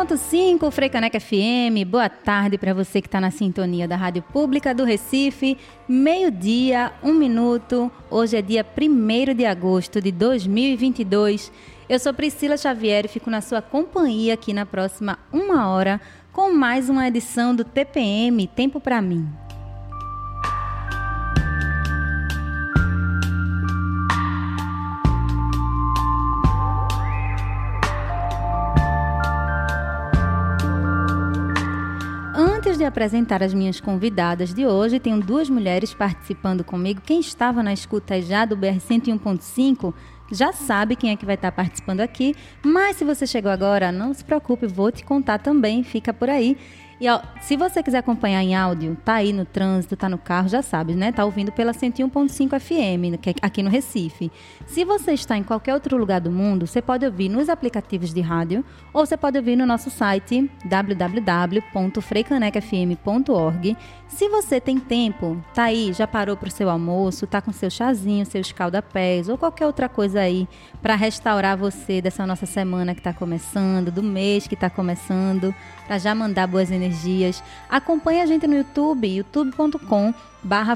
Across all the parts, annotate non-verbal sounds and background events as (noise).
101.5 Freicaneca FM, boa tarde para você que está na sintonia da Rádio Pública do Recife, meio-dia, um minuto, hoje é dia 1 de agosto de 2022. Eu sou Priscila Xavier e fico na sua companhia aqui na próxima uma hora com mais uma edição do TPM Tempo para mim. Apresentar as minhas convidadas de hoje, tenho duas mulheres participando comigo. Quem estava na escuta já do BR 101.5 já sabe quem é que vai estar participando aqui, mas se você chegou agora, não se preocupe, vou te contar também, fica por aí. E ó, se você quiser acompanhar em áudio, tá aí no trânsito, tá no carro, já sabe, né? Tá ouvindo pela 101.5 FM, é aqui no Recife. Se você está em qualquer outro lugar do mundo, você pode ouvir nos aplicativos de rádio ou você pode ouvir no nosso site www.freicanecafm.org. Se você tem tempo, tá aí, já parou para o seu almoço, tá com seu chazinho, seu escaldapés ou qualquer outra coisa aí para restaurar você dessa nossa semana que está começando, do mês que está começando, para já mandar boas energias. Acompanhe a gente no YouTube, youtube.com barra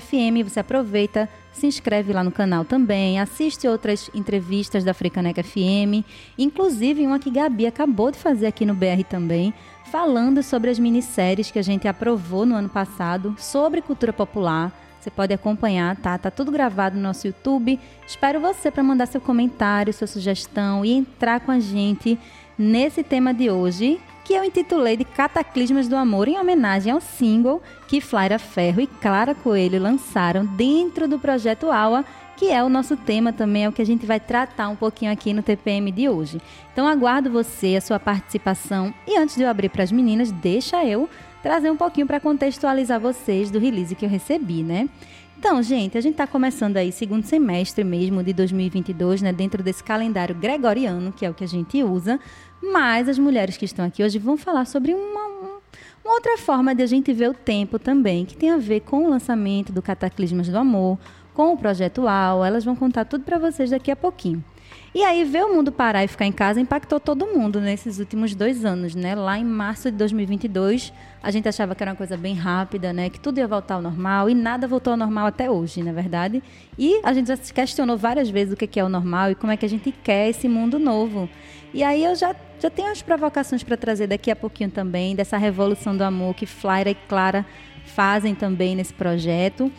FM. Você aproveita, se inscreve lá no canal também, assiste outras entrevistas da Frecaneca FM, inclusive uma que Gabi acabou de fazer aqui no BR também, falando sobre as minisséries que a gente aprovou no ano passado sobre cultura popular. Você pode acompanhar, tá? Tá tudo gravado no nosso YouTube. Espero você para mandar seu comentário, sua sugestão e entrar com a gente nesse tema de hoje, que eu intitulei de Cataclismas do Amor, em homenagem ao single que Flaira Ferro e Clara Coelho lançaram dentro do projeto AUA, que é o nosso tema também, é o que a gente vai tratar um pouquinho aqui no TPM de hoje. Então aguardo você, a sua participação. E antes de eu abrir para as meninas, deixa eu trazer um pouquinho para contextualizar vocês do release que eu recebi, né? Então, gente, a gente está começando aí segundo semestre mesmo de 2022, né, dentro desse calendário gregoriano, que é o que a gente usa, mas as mulheres que estão aqui hoje vão falar sobre uma, uma outra forma de a gente ver o tempo também, que tem a ver com o lançamento do Cataclismas do Amor, com o projeto AU. Elas vão contar tudo para vocês daqui a pouquinho. E aí, ver o mundo parar e ficar em casa impactou todo mundo nesses últimos dois anos, né? Lá em março de 2022, a gente achava que era uma coisa bem rápida, né? Que tudo ia voltar ao normal e nada voltou ao normal até hoje, na é verdade. E a gente já se questionou várias vezes o que é o normal e como é que a gente quer esse mundo novo. E aí eu já, já tenho as provocações para trazer daqui a pouquinho também, dessa revolução do amor que Flaira e Clara fazem também nesse projeto.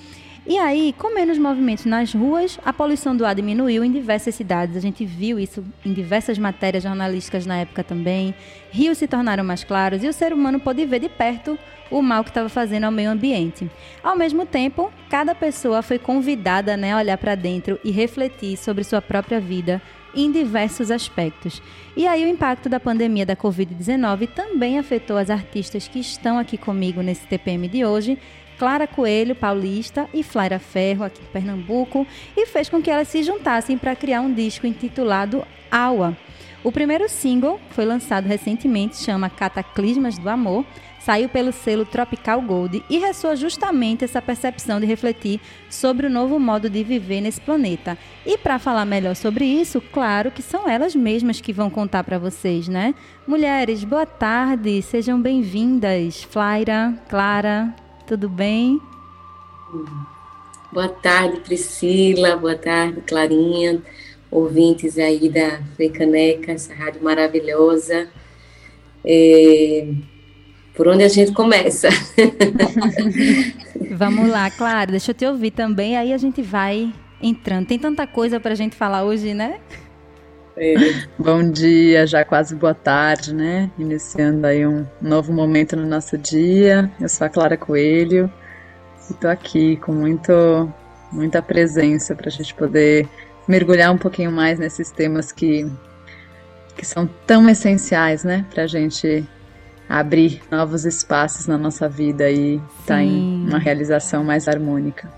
E aí, com menos movimentos nas ruas, a poluição do ar diminuiu em diversas cidades. A gente viu isso em diversas matérias jornalísticas na época também. Rios se tornaram mais claros e o ser humano pôde ver de perto o mal que estava fazendo ao meio ambiente. Ao mesmo tempo, cada pessoa foi convidada né, a olhar para dentro e refletir sobre sua própria vida em diversos aspectos. E aí o impacto da pandemia da Covid-19 também afetou as artistas que estão aqui comigo nesse TPM de hoje Clara Coelho, paulista, e Flaira Ferro, aqui de Pernambuco, e fez com que elas se juntassem para criar um disco intitulado Aua. O primeiro single foi lançado recentemente, chama Cataclismas do Amor, saiu pelo selo Tropical Gold e ressoa justamente essa percepção de refletir sobre o novo modo de viver nesse planeta. E para falar melhor sobre isso, claro que são elas mesmas que vão contar para vocês, né? Mulheres, boa tarde, sejam bem-vindas. Flaira, Clara, tudo bem? Boa tarde, Priscila. Boa tarde, Clarinha. ouvintes aí da Frecaneca, essa rádio maravilhosa. É, por onde a gente começa? (laughs) Vamos lá, claro, deixa eu te ouvir também, aí a gente vai entrando. Tem tanta coisa para a gente falar hoje, né? É. Bom dia, já quase boa tarde, né? Iniciando aí um novo momento no nosso dia. Eu sou a Clara Coelho e tô aqui com muito, muita presença para a gente poder mergulhar um pouquinho mais nesses temas que, que são tão essenciais, né? Para a gente abrir novos espaços na nossa vida e estar tá em uma realização mais harmônica.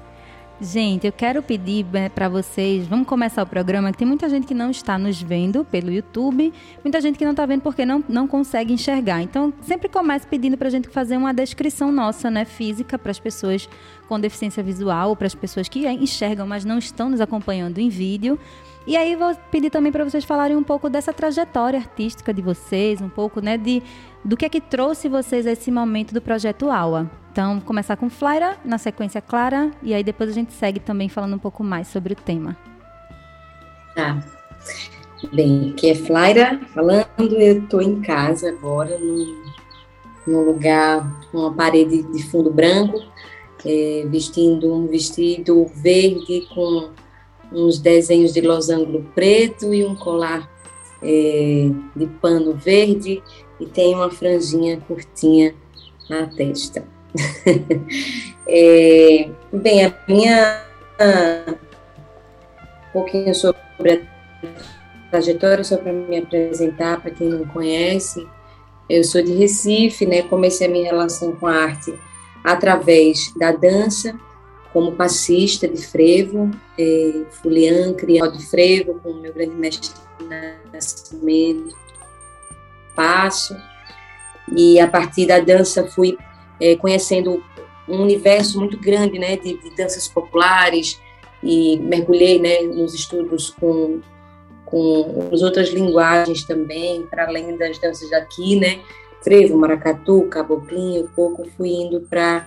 Gente, eu quero pedir né, para vocês, vamos começar o programa, que tem muita gente que não está nos vendo pelo YouTube, muita gente que não está vendo porque não, não consegue enxergar. Então, sempre comece pedindo para a gente fazer uma descrição nossa, né, física, para as pessoas com deficiência visual, para as pessoas que enxergam, mas não estão nos acompanhando em vídeo. E aí vou pedir também para vocês falarem um pouco dessa trajetória artística de vocês, um pouco, né, de do que é que trouxe vocês a esse momento do projeto Aula. Então, começar com Flaira, na sequência Clara, e aí depois a gente segue também falando um pouco mais sobre o tema. Tá. Bem, aqui é Flaira falando, eu estou em casa agora, num, num lugar com uma parede de fundo branco, é, vestindo um vestido verde com uns desenhos de losango preto e um colar é, de pano verde e tem uma franjinha curtinha na testa. (laughs) é, bem, a minha. Um pouquinho sobre a trajetória, só para me apresentar, para quem não conhece. Eu sou de Recife, né? Comecei a minha relação com a arte através da dança, como passista de frevo, é, fulian, criado de frevo, com o meu grande mestre Nascimento, passo. E a partir da dança fui é, conhecendo um universo muito grande, né, de, de, danças populares. E mergulhei, né, nos estudos com com as outras linguagens também, para além das danças daqui, né, frevo, maracatu, caboclinho, pouco fui indo para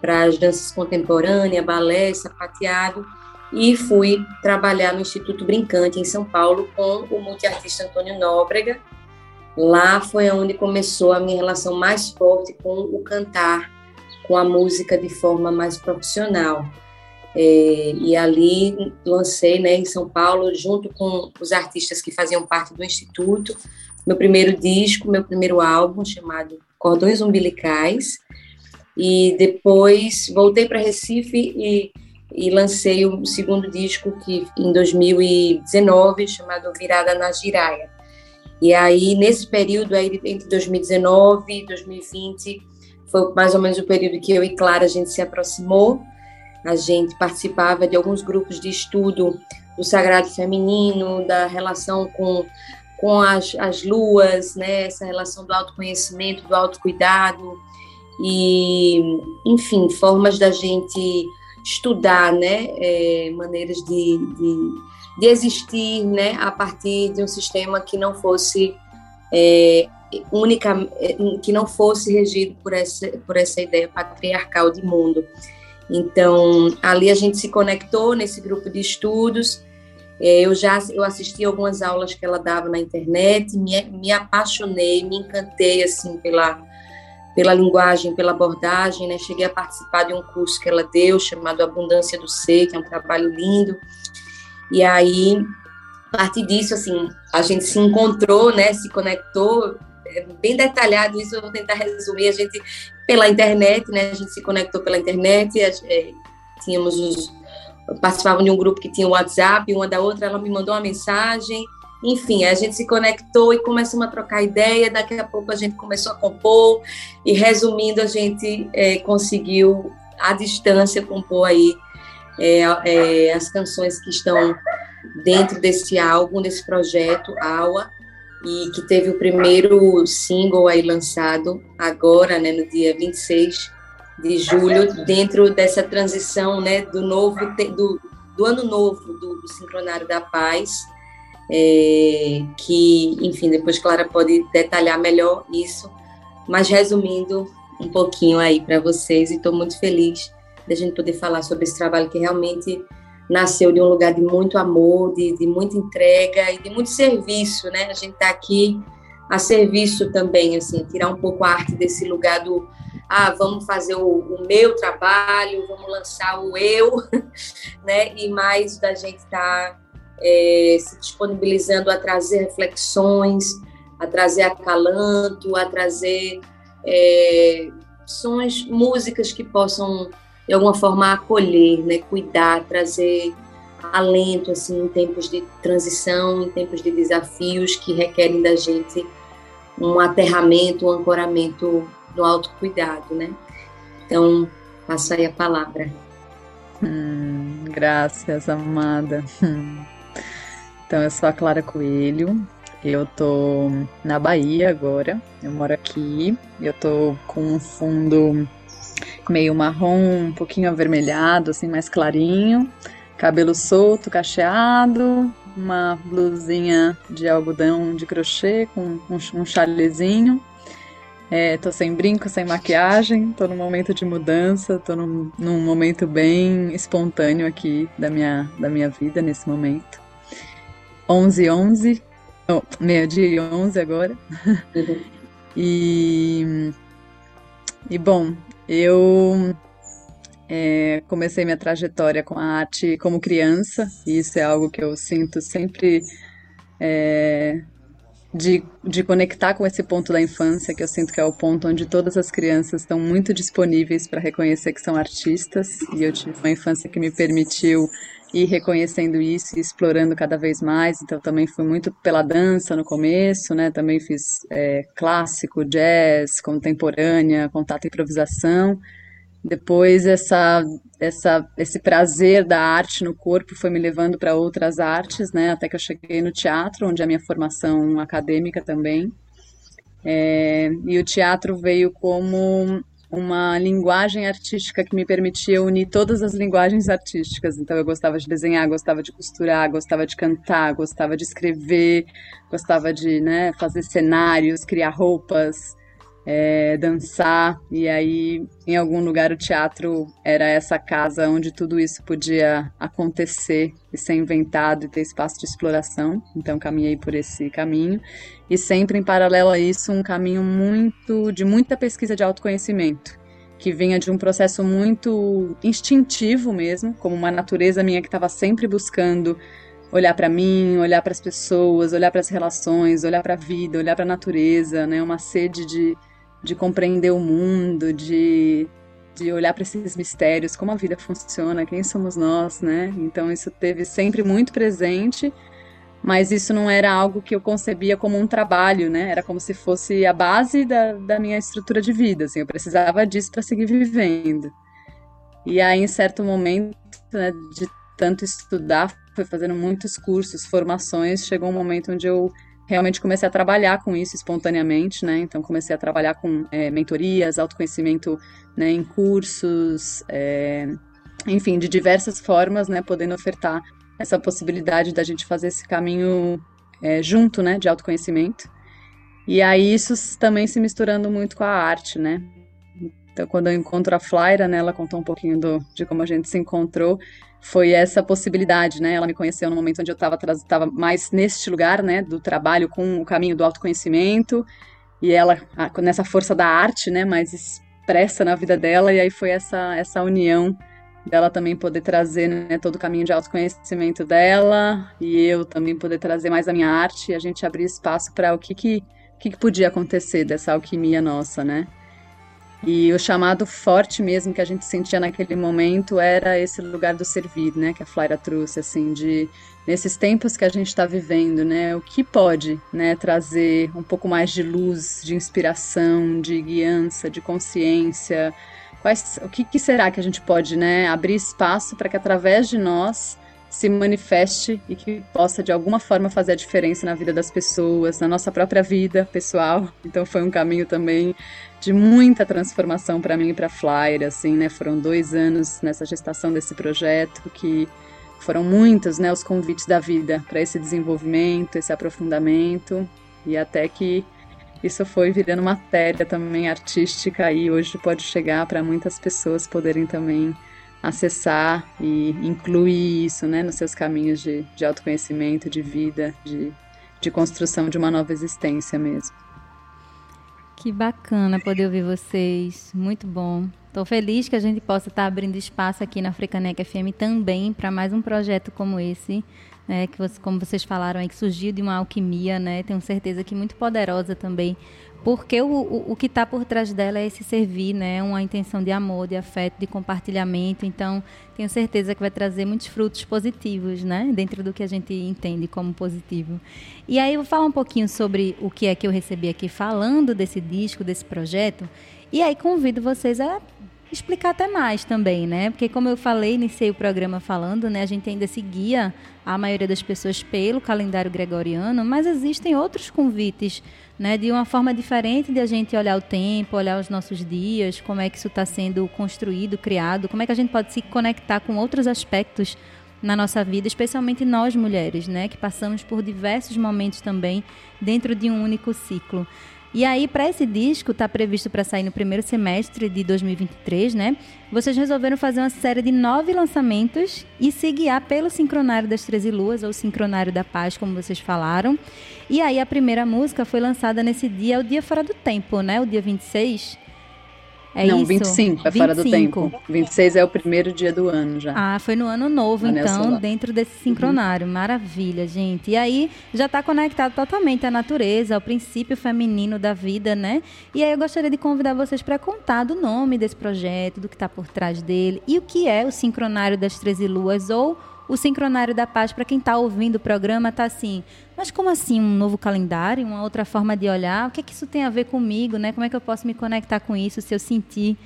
para as danças contemporâneas, balé, sapateado, e fui trabalhar no Instituto Brincante, em São Paulo, com o multiartista Antônio Nóbrega, Lá foi onde começou a minha relação mais forte com o cantar, com a música de forma mais profissional. É, e ali lancei né, em São Paulo, junto com os artistas que faziam parte do Instituto, meu primeiro disco, meu primeiro álbum, chamado Cordões Umbilicais. E depois voltei para Recife e, e lancei o segundo disco, que em 2019, chamado Virada na Giraia e aí, nesse período aí, entre 2019 e 2020, foi mais ou menos o período que eu e Clara a gente se aproximou. A gente participava de alguns grupos de estudo do sagrado feminino, da relação com, com as, as luas, né? essa relação do autoconhecimento, do autocuidado, e, enfim, formas da gente estudar né? É, maneiras de, de de existir né, a partir de um sistema que não fosse é, única, é, que não fosse regido por essa, por essa ideia patriarcal de mundo. Então, ali a gente se conectou nesse grupo de estudos. É, eu já eu assisti algumas aulas que ela dava na internet, me, me apaixonei, me encantei assim pela pela linguagem, pela abordagem, né? Cheguei a participar de um curso que ela deu chamado Abundância do Ser, que é um trabalho lindo. E aí, a partir disso, assim, a gente se encontrou, né, se conectou, é bem detalhado isso, eu vou tentar resumir, a gente, pela internet, né, a gente se conectou pela internet, é, tínhamos os, participavam de um grupo que tinha o WhatsApp, uma da outra, ela me mandou uma mensagem, enfim, a gente se conectou e começamos a trocar ideia, daqui a pouco a gente começou a compor, e resumindo, a gente é, conseguiu, à distância, compor aí é, é, as canções que estão dentro desse álbum, desse projeto, Aua, e que teve o primeiro single aí lançado agora, né, no dia 26 de julho, dentro dessa transição, né, do novo, do, do ano novo do, do Sincronário da Paz, é, que, enfim, depois Clara pode detalhar melhor isso, mas resumindo um pouquinho aí para vocês, e estou muito feliz da gente poder falar sobre esse trabalho que realmente nasceu de um lugar de muito amor, de, de muita entrega e de muito serviço, né? A gente está aqui a serviço também, assim, tirar um pouco a arte desse lugar do ah, vamos fazer o, o meu trabalho, vamos lançar o eu, (laughs) né? E mais da gente estar tá, é, se disponibilizando a trazer reflexões, a trazer acalanto, a trazer é, sons, músicas que possam de alguma forma acolher, né? Cuidar, trazer alento assim em tempos de transição, em tempos de desafios que requerem da gente um aterramento, um ancoramento no autocuidado, né? Então, passo aí a palavra. Hum, graças, amada. Hum. Então, eu sou a Clara Coelho, eu tô na Bahia agora, eu moro aqui, eu tô com um fundo meio marrom, um pouquinho avermelhado, assim, mais clarinho, cabelo solto, cacheado, uma blusinha de algodão de crochê com um, um chalezinho. É, tô sem brinco, sem maquiagem, tô num momento de mudança, tô num, num momento bem espontâneo aqui da minha, da minha vida nesse momento. 11 11 oh, meio-dia e 11 agora. Uhum. e, e bom, eu é, comecei minha trajetória com a arte como criança, e isso é algo que eu sinto sempre é, de, de conectar com esse ponto da infância, que eu sinto que é o ponto onde todas as crianças estão muito disponíveis para reconhecer que são artistas, e eu tive uma infância que me permitiu ir reconhecendo isso e explorando cada vez mais. Então, também fui muito pela dança no começo, né? Também fiz é, clássico, jazz, contemporânea, contato e improvisação. Depois essa, essa, esse prazer da arte no corpo foi me levando para outras artes, né? Até que eu cheguei no teatro, onde é a minha formação acadêmica também. É, e o teatro veio como uma linguagem artística que me permitia unir todas as linguagens artísticas. Então eu gostava de desenhar, gostava de costurar, gostava de cantar, gostava de escrever, gostava de né, fazer cenários, criar roupas é, dançar, e aí em algum lugar o teatro era essa casa onde tudo isso podia acontecer e ser inventado e ter espaço de exploração. Então caminhei por esse caminho e sempre em paralelo a isso um caminho muito de muita pesquisa de autoconhecimento que vinha de um processo muito instintivo mesmo, como uma natureza minha que estava sempre buscando olhar para mim, olhar para as pessoas, olhar para as relações, olhar para a vida, olhar para a natureza, né? Uma sede de de compreender o mundo, de, de olhar para esses mistérios, como a vida funciona, quem somos nós, né? Então isso teve sempre muito presente, mas isso não era algo que eu concebia como um trabalho, né? Era como se fosse a base da, da minha estrutura de vida, assim, eu precisava disso para seguir vivendo. E aí, em certo momento, né, de tanto estudar, foi fazendo muitos cursos, formações, chegou um momento onde eu realmente comecei a trabalhar com isso espontaneamente, né? Então comecei a trabalhar com é, mentorias, autoconhecimento né, em cursos, é, enfim, de diversas formas, né? Podendo ofertar essa possibilidade da gente fazer esse caminho é, junto, né? De autoconhecimento. E aí isso também se misturando muito com a arte, né? Então, quando eu encontro a Flyra, né, ela contou um pouquinho do, de como a gente se encontrou foi essa possibilidade, né? Ela me conheceu no momento onde eu estava mais neste lugar, né, do trabalho com o caminho do autoconhecimento, e ela nessa força da arte, né, mais expressa na vida dela, e aí foi essa essa união dela também poder trazer né, todo o caminho de autoconhecimento dela. E eu também poder trazer mais a minha arte. E a gente abrir espaço para o que que, que que podia acontecer dessa alquimia nossa, né? E o chamado forte mesmo que a gente sentia naquele momento era esse lugar do servir, né? Que a Flaira trouxe, assim, de nesses tempos que a gente está vivendo, né? O que pode, né? Trazer um pouco mais de luz, de inspiração, de guiança, de consciência. Quais, o que, que será que a gente pode, né? Abrir espaço para que através de nós se manifeste e que possa de alguma forma fazer a diferença na vida das pessoas, na nossa própria vida pessoal. Então foi um caminho também de muita transformação para mim e para Flyer, assim, né? Foram dois anos nessa gestação desse projeto que foram muitos, né, os convites da vida para esse desenvolvimento, esse aprofundamento e até que isso foi virando matéria também artística e hoje pode chegar para muitas pessoas poderem também acessar e incluir isso né, nos seus caminhos de, de autoconhecimento, de vida, de, de construção de uma nova existência mesmo. Que bacana poder ouvir vocês, muito bom. Estou feliz que a gente possa estar abrindo espaço aqui na Africanec FM também para mais um projeto como esse, né, que você, como vocês falaram aí, que surgiu de uma alquimia, né, tenho certeza que muito poderosa também porque o, o, o que está por trás dela é esse servir, né? Uma intenção de amor, de afeto, de compartilhamento. Então, tenho certeza que vai trazer muitos frutos positivos, né? Dentro do que a gente entende como positivo. E aí, eu vou falar um pouquinho sobre o que é que eu recebi aqui falando desse disco, desse projeto. E aí, convido vocês a explicar até mais também, né? Porque como eu falei, iniciei o programa falando, né? A gente ainda seguia a maioria das pessoas pelo calendário gregoriano, mas existem outros convites né, de uma forma diferente de a gente olhar o tempo, olhar os nossos dias, como é que isso está sendo construído, criado, como é que a gente pode se conectar com outros aspectos na nossa vida, especialmente nós mulheres, né, que passamos por diversos momentos também dentro de um único ciclo. E aí, para esse disco, está previsto para sair no primeiro semestre de 2023, né? Vocês resolveram fazer uma série de nove lançamentos e se guiar pelo Sincronário das Treze Luas, ou Sincronário da Paz, como vocês falaram. E aí, a primeira música foi lançada nesse dia, o Dia Fora do Tempo, né? O dia 26. É Não, isso? 25 é 25. fora do tempo. 26 é o primeiro dia do ano já. Ah, foi no ano novo, então, dentro desse sincronário. Uhum. Maravilha, gente. E aí já está conectado totalmente à natureza, ao princípio feminino da vida, né? E aí eu gostaria de convidar vocês para contar do nome desse projeto, do que está por trás dele e o que é o sincronário das 13 luas ou o Sincronário da Paz, para quem está ouvindo o programa, está assim, mas como assim um novo calendário, uma outra forma de olhar? O que é que isso tem a ver comigo, né? Como é que eu posso me conectar com isso se eu sentir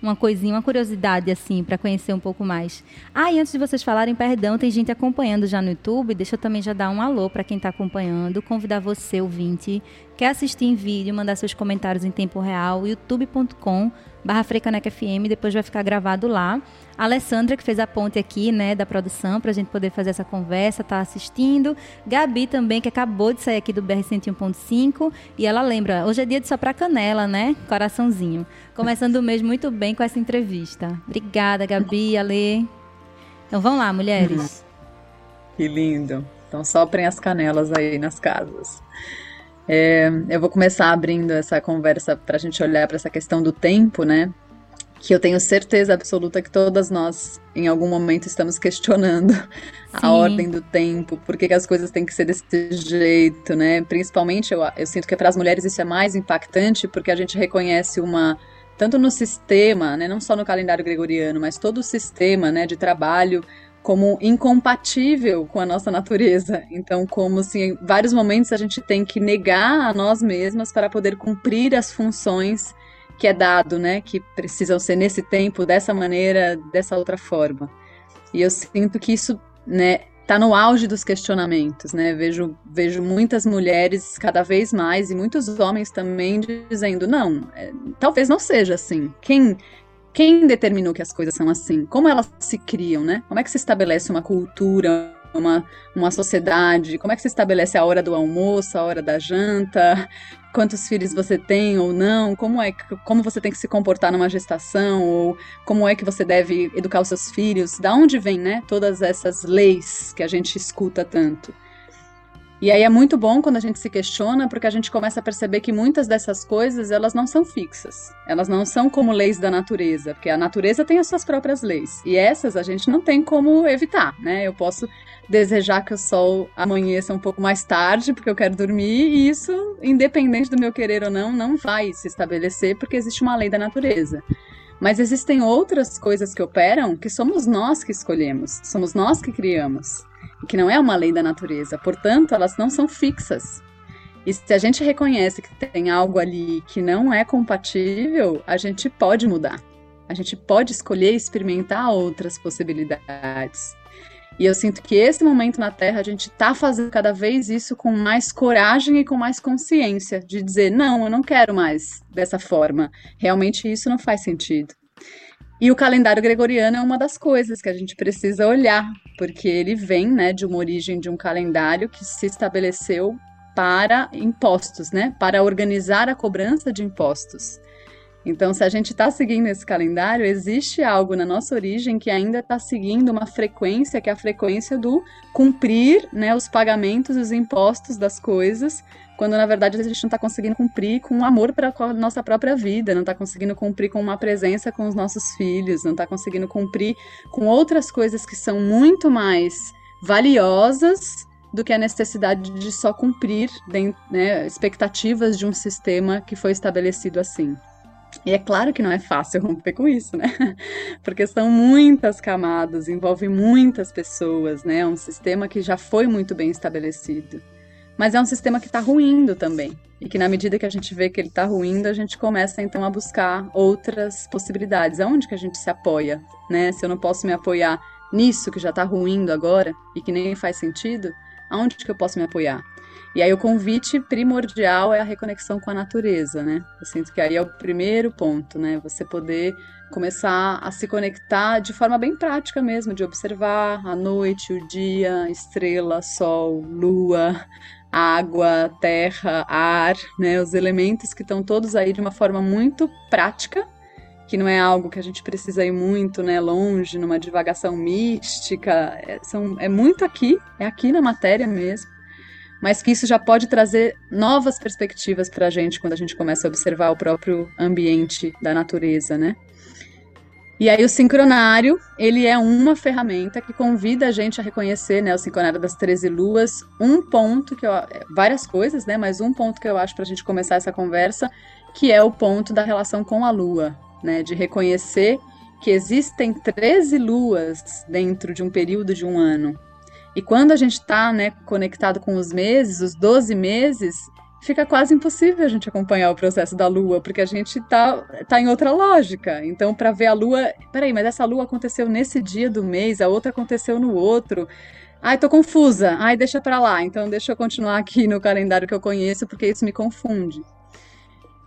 uma coisinha, uma curiosidade assim, para conhecer um pouco mais. Ah, e antes de vocês falarem, perdão, tem gente acompanhando já no YouTube. Deixa eu também já dar um alô para quem está acompanhando, convidar você, ouvinte, quer assistir em vídeo, mandar seus comentários em tempo real, youtube.com barra Frecanec FM, depois vai ficar gravado lá. A Alessandra, que fez a ponte aqui, né, da produção, para a gente poder fazer essa conversa, tá assistindo. Gabi também, que acabou de sair aqui do BR 101.5. E ela lembra, hoje é dia de soprar canela, né? Coraçãozinho. Começando o mês muito bem com essa entrevista. Obrigada, Gabi, Ale. Então vamos lá, mulheres. Que lindo. Então soprem as canelas aí nas casas. É, eu vou começar abrindo essa conversa para a gente olhar para essa questão do tempo, né? Que eu tenho certeza absoluta que todas nós, em algum momento, estamos questionando Sim. a ordem do tempo, por que, que, as coisas têm que ser desse jeito, né? Principalmente, eu, eu sinto que para as mulheres isso é mais impactante, porque a gente reconhece uma. Tanto no sistema, né, não só no calendário gregoriano, mas todo o sistema né, de trabalho como incompatível com a nossa natureza. Então, como se em vários momentos a gente tem que negar a nós mesmas para poder cumprir as funções que é dado, né, que precisam ser nesse tempo, dessa maneira, dessa outra forma. E eu sinto que isso, né, tá no auge dos questionamentos, né? Vejo, vejo muitas mulheres cada vez mais e muitos homens também dizendo não, é, talvez não seja assim. Quem quem determinou que as coisas são assim? Como elas se criam, né? Como é que se estabelece uma cultura, uma, uma sociedade? Como é que se estabelece a hora do almoço, a hora da janta? (laughs) Quantos filhos você tem ou não? Como é como você tem que se comportar numa gestação? Ou como é que você deve educar os seus filhos? Da onde vem, né? Todas essas leis que a gente escuta tanto. E aí é muito bom quando a gente se questiona, porque a gente começa a perceber que muitas dessas coisas, elas não são fixas. Elas não são como leis da natureza, porque a natureza tem as suas próprias leis. E essas a gente não tem como evitar, né? Eu posso desejar que o sol amanheça um pouco mais tarde, porque eu quero dormir, e isso, independente do meu querer ou não, não vai se estabelecer, porque existe uma lei da natureza. Mas existem outras coisas que operam que somos nós que escolhemos, somos nós que criamos que não é uma lei da natureza, portanto, elas não são fixas. E se a gente reconhece que tem algo ali que não é compatível, a gente pode mudar. A gente pode escolher experimentar outras possibilidades. E eu sinto que esse momento na Terra a gente está fazendo cada vez isso com mais coragem e com mais consciência de dizer não, eu não quero mais dessa forma. Realmente isso não faz sentido. E o calendário gregoriano é uma das coisas que a gente precisa olhar, porque ele vem né, de uma origem de um calendário que se estabeleceu para impostos, né, para organizar a cobrança de impostos. Então, se a gente está seguindo esse calendário, existe algo na nossa origem que ainda está seguindo uma frequência, que é a frequência do cumprir né, os pagamentos, os impostos das coisas, quando na verdade a gente não está conseguindo cumprir com amor para a nossa própria vida, não está conseguindo cumprir com uma presença com os nossos filhos, não está conseguindo cumprir com outras coisas que são muito mais valiosas do que a necessidade de só cumprir né, expectativas de um sistema que foi estabelecido assim. E é claro que não é fácil romper com isso, né? (laughs) Porque são muitas camadas, envolve muitas pessoas, né? É um sistema que já foi muito bem estabelecido. Mas é um sistema que está ruindo também. E que na medida que a gente vê que ele está ruindo, a gente começa então a buscar outras possibilidades. Aonde que a gente se apoia, né? Se eu não posso me apoiar nisso que já está ruindo agora e que nem faz sentido, aonde que eu posso me apoiar? E aí o convite primordial é a reconexão com a natureza, né? Eu sinto que aí é o primeiro ponto, né? Você poder começar a se conectar de forma bem prática mesmo, de observar a noite, o dia, estrela, sol, lua, água, terra, ar, né? Os elementos que estão todos aí de uma forma muito prática, que não é algo que a gente precisa ir muito, né, longe, numa divagação mística, é, são, é muito aqui, é aqui na matéria mesmo mas que isso já pode trazer novas perspectivas para a gente quando a gente começa a observar o próprio ambiente da natureza, né? E aí o sincronário, ele é uma ferramenta que convida a gente a reconhecer, né, o sincronário das 13 luas, um ponto que eu, várias coisas, né, mas um ponto que eu acho para a gente começar essa conversa, que é o ponto da relação com a lua, né, de reconhecer que existem 13 luas dentro de um período de um ano, e quando a gente está né, conectado com os meses, os 12 meses, fica quase impossível a gente acompanhar o processo da Lua, porque a gente está tá em outra lógica. Então, para ver a Lua, peraí, mas essa Lua aconteceu nesse dia do mês, a outra aconteceu no outro. Ai, tô confusa. Ai, deixa para lá. Então, deixa eu continuar aqui no calendário que eu conheço, porque isso me confunde.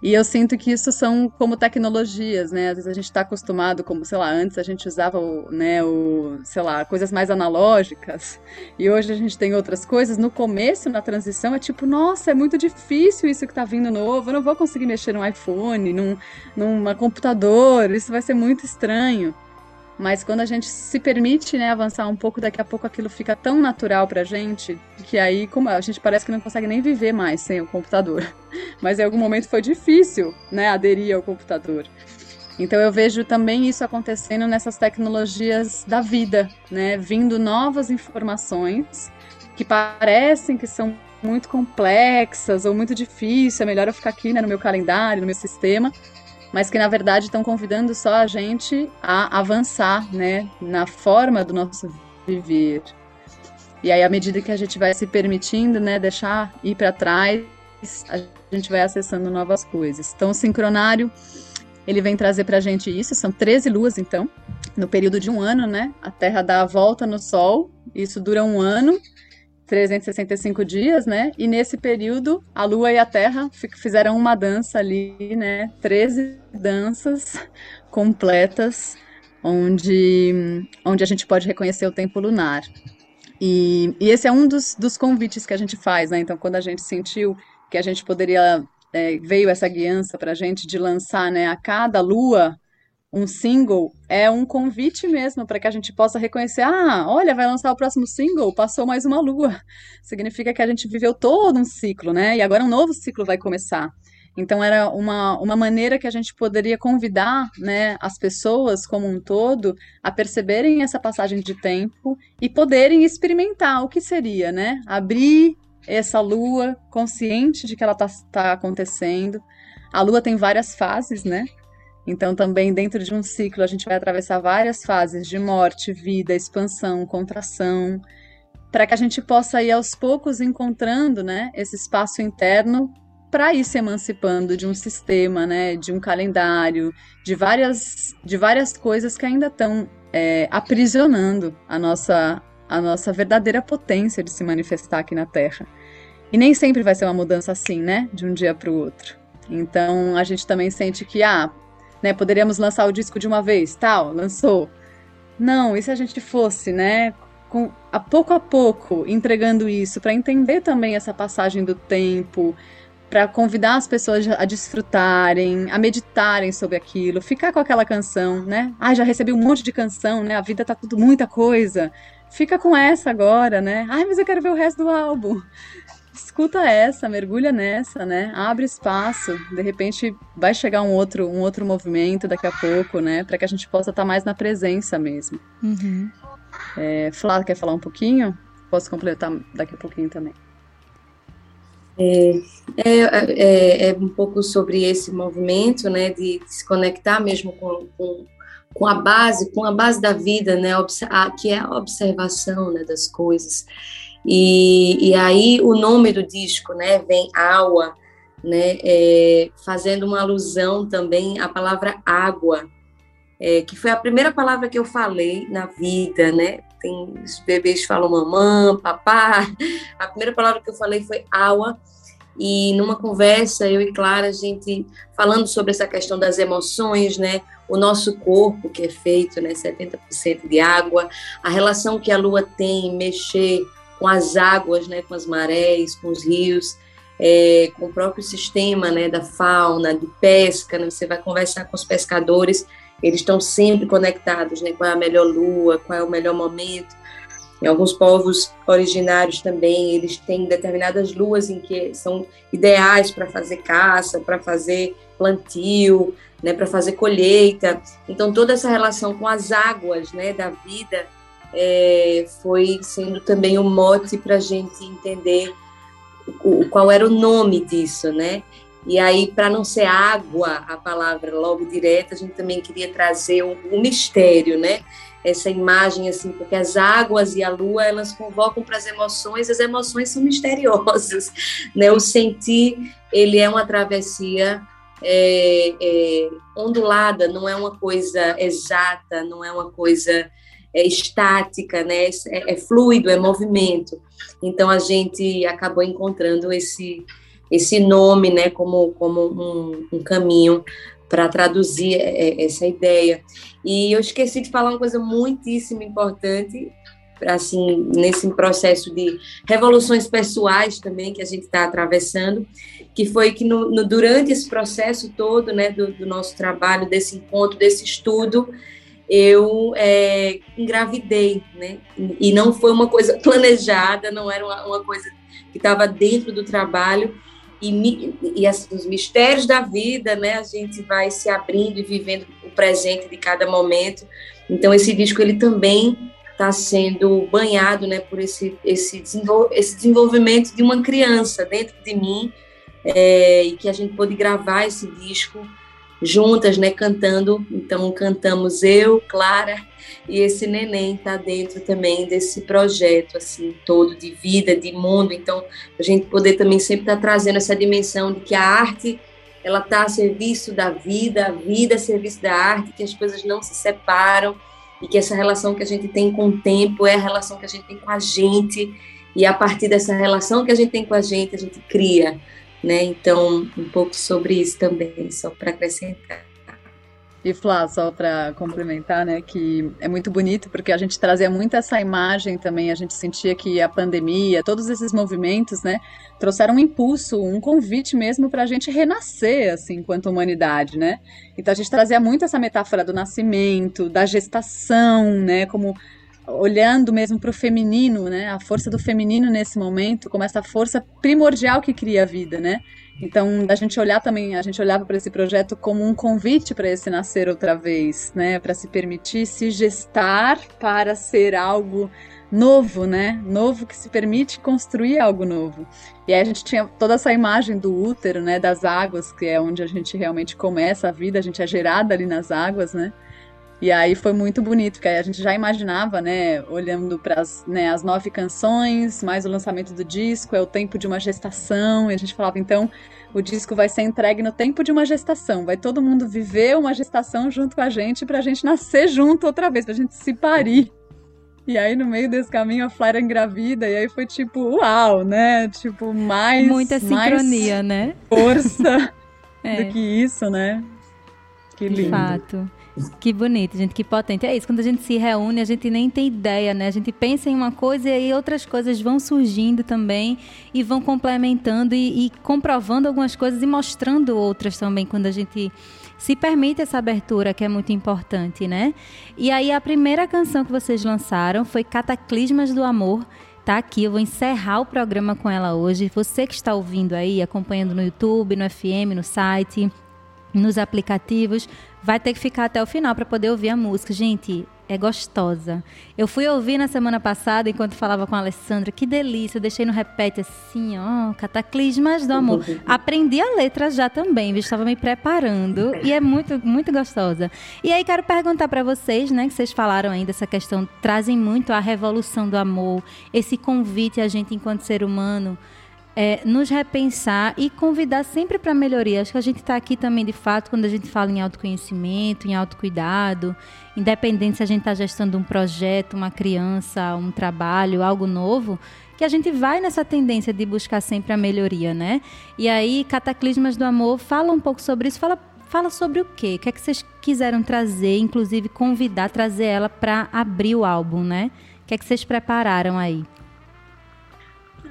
E eu sinto que isso são como tecnologias, né? Às vezes a gente está acostumado, como, sei lá, antes a gente usava, né, o, sei lá, coisas mais analógicas, e hoje a gente tem outras coisas. No começo, na transição, é tipo, nossa, é muito difícil isso que está vindo novo, eu não vou conseguir mexer no iPhone, num, num computador, isso vai ser muito estranho. Mas quando a gente se permite né, avançar um pouco, daqui a pouco aquilo fica tão natural pra gente que aí como a gente parece que não consegue nem viver mais sem o computador. (laughs) Mas em algum momento foi difícil né, aderir ao computador. Então eu vejo também isso acontecendo nessas tecnologias da vida, né? Vindo novas informações que parecem que são muito complexas ou muito difíceis, é melhor eu ficar aqui né, no meu calendário, no meu sistema, mas que na verdade estão convidando só a gente a avançar, né, na forma do nosso viver. E aí, à medida que a gente vai se permitindo, né, deixar ir para trás, a gente vai acessando novas coisas. Então, o sincronário, ele vem trazer para a gente isso, são 13 luas, então, no período de um ano, né? A Terra dá a volta no Sol, isso dura um ano, 365 dias, né? E nesse período, a Lua e a Terra fizeram uma dança ali, né? 13 danças (laughs) completas, onde, onde a gente pode reconhecer o tempo lunar. E, e esse é um dos, dos convites que a gente faz, né? Então, quando a gente sentiu que a gente poderia, é, veio essa guiança para a gente de lançar, né, a cada lua um single é um convite mesmo para que a gente possa reconhecer: ah, olha, vai lançar o próximo single, passou mais uma lua. (laughs) Significa que a gente viveu todo um ciclo, né? E agora um novo ciclo vai começar. Então era uma, uma maneira que a gente poderia convidar né, as pessoas como um todo a perceberem essa passagem de tempo e poderem experimentar o que seria, né? Abrir essa lua consciente de que ela está tá acontecendo. A lua tem várias fases, né? Então, também dentro de um ciclo, a gente vai atravessar várias fases de morte, vida, expansão, contração, para que a gente possa ir aos poucos encontrando né, esse espaço interno para ir se emancipando de um sistema, né, de um calendário, de várias, de várias coisas que ainda estão é, aprisionando a nossa, a nossa verdadeira potência de se manifestar aqui na Terra. E nem sempre vai ser uma mudança assim, né, de um dia para o outro. Então a gente também sente que, ah, né? Poderíamos lançar o disco de uma vez, tal, lançou. Não, e se a gente fosse, né, com, a pouco a pouco entregando isso para entender também essa passagem do tempo, para convidar as pessoas a desfrutarem, a meditarem sobre aquilo, ficar com aquela canção, né? Ah, já recebi um monte de canção, né? A vida tá tudo muita coisa. Fica com essa agora, né? Ai, mas eu quero ver o resto do álbum. Escuta essa, mergulha nessa, né? Abre espaço. De repente vai chegar um outro, um outro movimento daqui a pouco, né? Para que a gente possa estar tá mais na presença mesmo. Uhum. É, Flávia, quer falar um pouquinho? Posso completar daqui a pouquinho também. É, é, é, é, um pouco sobre esse movimento, né, de se conectar mesmo com, com, com a base, com a base da vida, né, que é a observação, né, das coisas. E, e aí o nome do disco, né, vem Aua, né, é, fazendo uma alusão também à palavra água, é, que foi a primeira palavra que eu falei na vida, né, tem os bebês falam mamã, papá. A primeira palavra que eu falei foi aua. E numa conversa, eu e Clara, a gente falando sobre essa questão das emoções, né? O nosso corpo, que é feito, né, 70% de água, a relação que a lua tem em mexer com as águas, né, com as marés, com os rios, é, com o próprio sistema, né, da fauna, de pesca, né? Você vai conversar com os pescadores, eles estão sempre conectados, né? Qual é a melhor lua, qual é o melhor momento. Em alguns povos originários também, eles têm determinadas luas em que são ideais para fazer caça, para fazer plantio, né, para fazer colheita. Então, toda essa relação com as águas né, da vida é, foi sendo também um mote para a gente entender o, qual era o nome disso, né? E aí, para não ser água a palavra logo direta, a gente também queria trazer um, um mistério, né? Essa imagem, assim, porque as águas e a lua, elas convocam para as emoções, as emoções são misteriosas, (laughs) né? O sentir, ele é uma travessia é, é, ondulada, não é uma coisa exata, não é uma coisa é, estática, né? É, é, fluido, é movimento. Então a gente acabou encontrando esse esse nome, né, como, como um, um caminho para traduzir é, é, essa ideia. E eu esqueci de falar uma coisa muitíssimo importante, assim, nesse processo de revoluções pessoais também que a gente está atravessando, que foi que no, no, durante esse processo todo, né, do, do, nosso trabalho, desse encontro, desse estudo, eu é, engravidei, né, e não foi uma coisa (laughs) planejada, não era uma, uma coisa que estava dentro do trabalho, e, e assim, os mistérios da vida, né? A gente vai se abrindo e vivendo o presente de cada momento. Então esse disco ele também está sendo banhado, né, por esse esse, desenvol esse desenvolvimento de uma criança dentro de mim é, e que a gente pôde gravar esse disco juntas, né, cantando. Então cantamos eu, Clara e esse neném está dentro também desse projeto assim todo de vida, de mundo. Então a gente poder também sempre estar tá trazendo essa dimensão de que a arte ela está a serviço da vida, a vida a serviço da arte, que as coisas não se separam e que essa relação que a gente tem com o tempo é a relação que a gente tem com a gente e a partir dessa relação que a gente tem com a gente a gente cria né? Então, um pouco sobre isso também, só para acrescentar. E Flá, só para complementar, né, que é muito bonito porque a gente trazia muito essa imagem também, a gente sentia que a pandemia, todos esses movimentos, né, trouxeram um impulso, um convite mesmo para a gente renascer, assim, enquanto humanidade, né? Então a gente trazia muito essa metáfora do nascimento, da gestação, né, como olhando mesmo para o feminino, né? A força do feminino nesse momento, como essa força primordial que cria a vida, né? Então, a gente olhar também, a gente olhava para esse projeto como um convite para esse nascer outra vez, né? Para se permitir se gestar para ser algo novo, né? Novo que se permite construir algo novo. E aí a gente tinha toda essa imagem do útero, né? Das águas, que é onde a gente realmente começa a vida, a gente é gerada ali nas águas, né? E aí foi muito bonito, porque aí a gente já imaginava, né, olhando para né, as nove canções, mais o lançamento do disco, é o tempo de uma gestação, e a gente falava, então, o disco vai ser entregue no tempo de uma gestação, vai todo mundo viver uma gestação junto com a gente, pra gente nascer junto outra vez, pra gente se parir. E aí, no meio desse caminho, a Flávia engravida, e aí foi tipo, uau, né? Tipo, mais. Muita sincronia, mais né? Força (laughs) é. do que isso, né? Que lindo. De fato. Que bonito, gente, que potente. É isso, quando a gente se reúne, a gente nem tem ideia, né? A gente pensa em uma coisa e aí outras coisas vão surgindo também e vão complementando e, e comprovando algumas coisas e mostrando outras também quando a gente se permite essa abertura que é muito importante, né? E aí a primeira canção que vocês lançaram foi Cataclismas do Amor. Tá aqui, eu vou encerrar o programa com ela hoje. Você que está ouvindo aí, acompanhando no YouTube, no FM, no site, nos aplicativos, vai ter que ficar até o final para poder ouvir a música. Gente, é gostosa. Eu fui ouvir na semana passada, enquanto falava com a Alessandra, que delícia. Eu deixei no repete assim, ó, Cataclismas do Amor. (laughs) Aprendi a letra já também, estava me preparando e é muito, muito gostosa. E aí quero perguntar para vocês, né, que vocês falaram aí dessa questão, trazem muito a revolução do amor, esse convite a gente enquanto ser humano é, nos repensar e convidar sempre para melhoria. Acho que a gente está aqui também, de fato, quando a gente fala em autoconhecimento, em autocuidado, independente se a gente está gestando um projeto, uma criança, um trabalho, algo novo, que a gente vai nessa tendência de buscar sempre a melhoria, né? E aí, Cataclismas do Amor fala um pouco sobre isso, fala Fala sobre o quê? O que é que vocês quiseram trazer, inclusive convidar, trazer ela para abrir o álbum, né? O que é que vocês prepararam aí?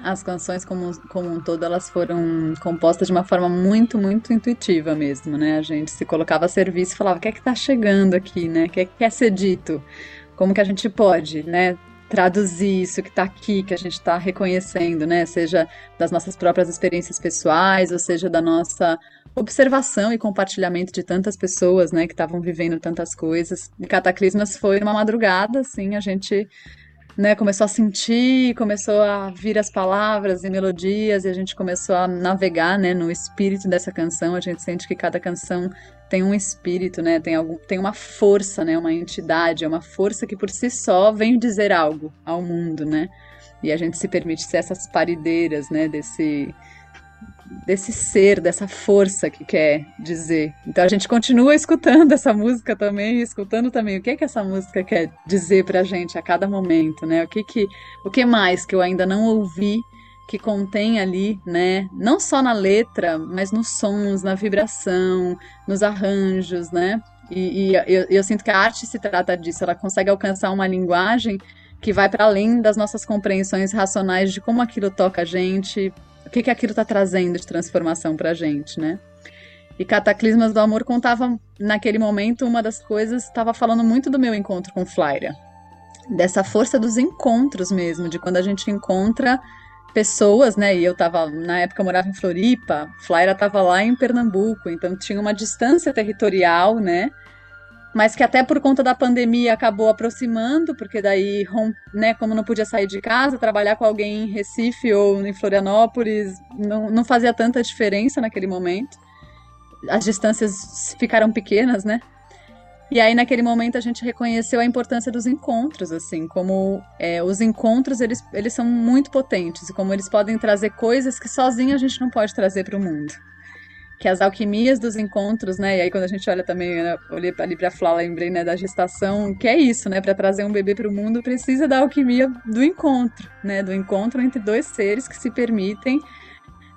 As canções como, como um todo, elas foram compostas de uma forma muito, muito intuitiva mesmo, né? A gente se colocava a serviço e falava, o que é que tá chegando aqui, né? O que é que quer ser dito? Como que a gente pode, né? Traduzir isso que está aqui, que a gente está reconhecendo, né? Seja das nossas próprias experiências pessoais, ou seja da nossa observação e compartilhamento de tantas pessoas, né, que estavam vivendo tantas coisas. E Cataclismas foi uma madrugada, assim, a gente né, começou a sentir, começou a vir as palavras e melodias e a gente começou a navegar, né, no espírito dessa canção. A gente sente que cada canção tem um espírito, né, tem algum, tem uma força, né, uma entidade, é uma força que por si só vem dizer algo ao mundo, né? E a gente se permite ser essas parideiras, né, desse desse ser, dessa força que quer dizer. Então a gente continua escutando essa música também, escutando também o que que essa música quer dizer pra gente a cada momento, né? O que que o que mais que eu ainda não ouvi que contém ali, né? Não só na letra, mas nos sons, na vibração, nos arranjos, né? E, e eu, eu sinto que a arte se trata disso, ela consegue alcançar uma linguagem que vai para além das nossas compreensões racionais de como aquilo toca a gente, o que, que aquilo está trazendo de transformação para a gente, né? E Cataclismas do Amor contava, naquele momento, uma das coisas, estava falando muito do meu encontro com Flaira. Dessa força dos encontros mesmo, de quando a gente encontra pessoas, né? E eu tava, na época eu morava em Floripa, Flaira estava lá em Pernambuco, então tinha uma distância territorial, né? Mas que até por conta da pandemia acabou aproximando, porque daí, né, como não podia sair de casa, trabalhar com alguém em Recife ou em Florianópolis não, não fazia tanta diferença naquele momento. As distâncias ficaram pequenas, né? E aí, naquele momento, a gente reconheceu a importância dos encontros, assim, como é, os encontros, eles, eles são muito potentes, e como eles podem trazer coisas que sozinho a gente não pode trazer para o mundo que as alquimias dos encontros, né? E aí quando a gente olha também, né, olhei ali para Flá, lembrei, né, da gestação, que é isso, né? Para trazer um bebê para o mundo precisa da alquimia do encontro, né? Do encontro entre dois seres que se permitem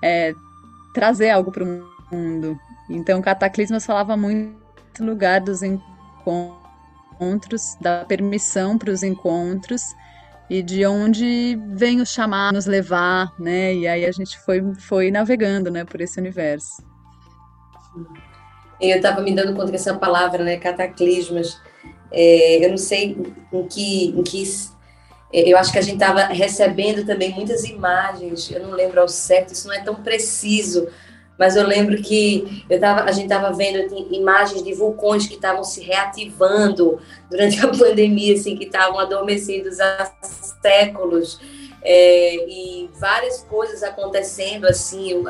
é, trazer algo para o mundo. Então, Cataclismas falava muito do lugar dos encontros, da permissão para os encontros e de onde vem o chamar, nos levar, né? E aí a gente foi, foi navegando, né, por esse universo. Eu estava me dando conta que essa palavra, né, cataclismas, é, eu não sei em que, em que é, eu acho que a gente estava recebendo também muitas imagens, eu não lembro ao certo, isso não é tão preciso, mas eu lembro que eu tava, a gente estava vendo imagens de vulcões que estavam se reativando durante a (laughs) pandemia, assim, que estavam adormecidos há séculos é, e várias coisas acontecendo assim, o,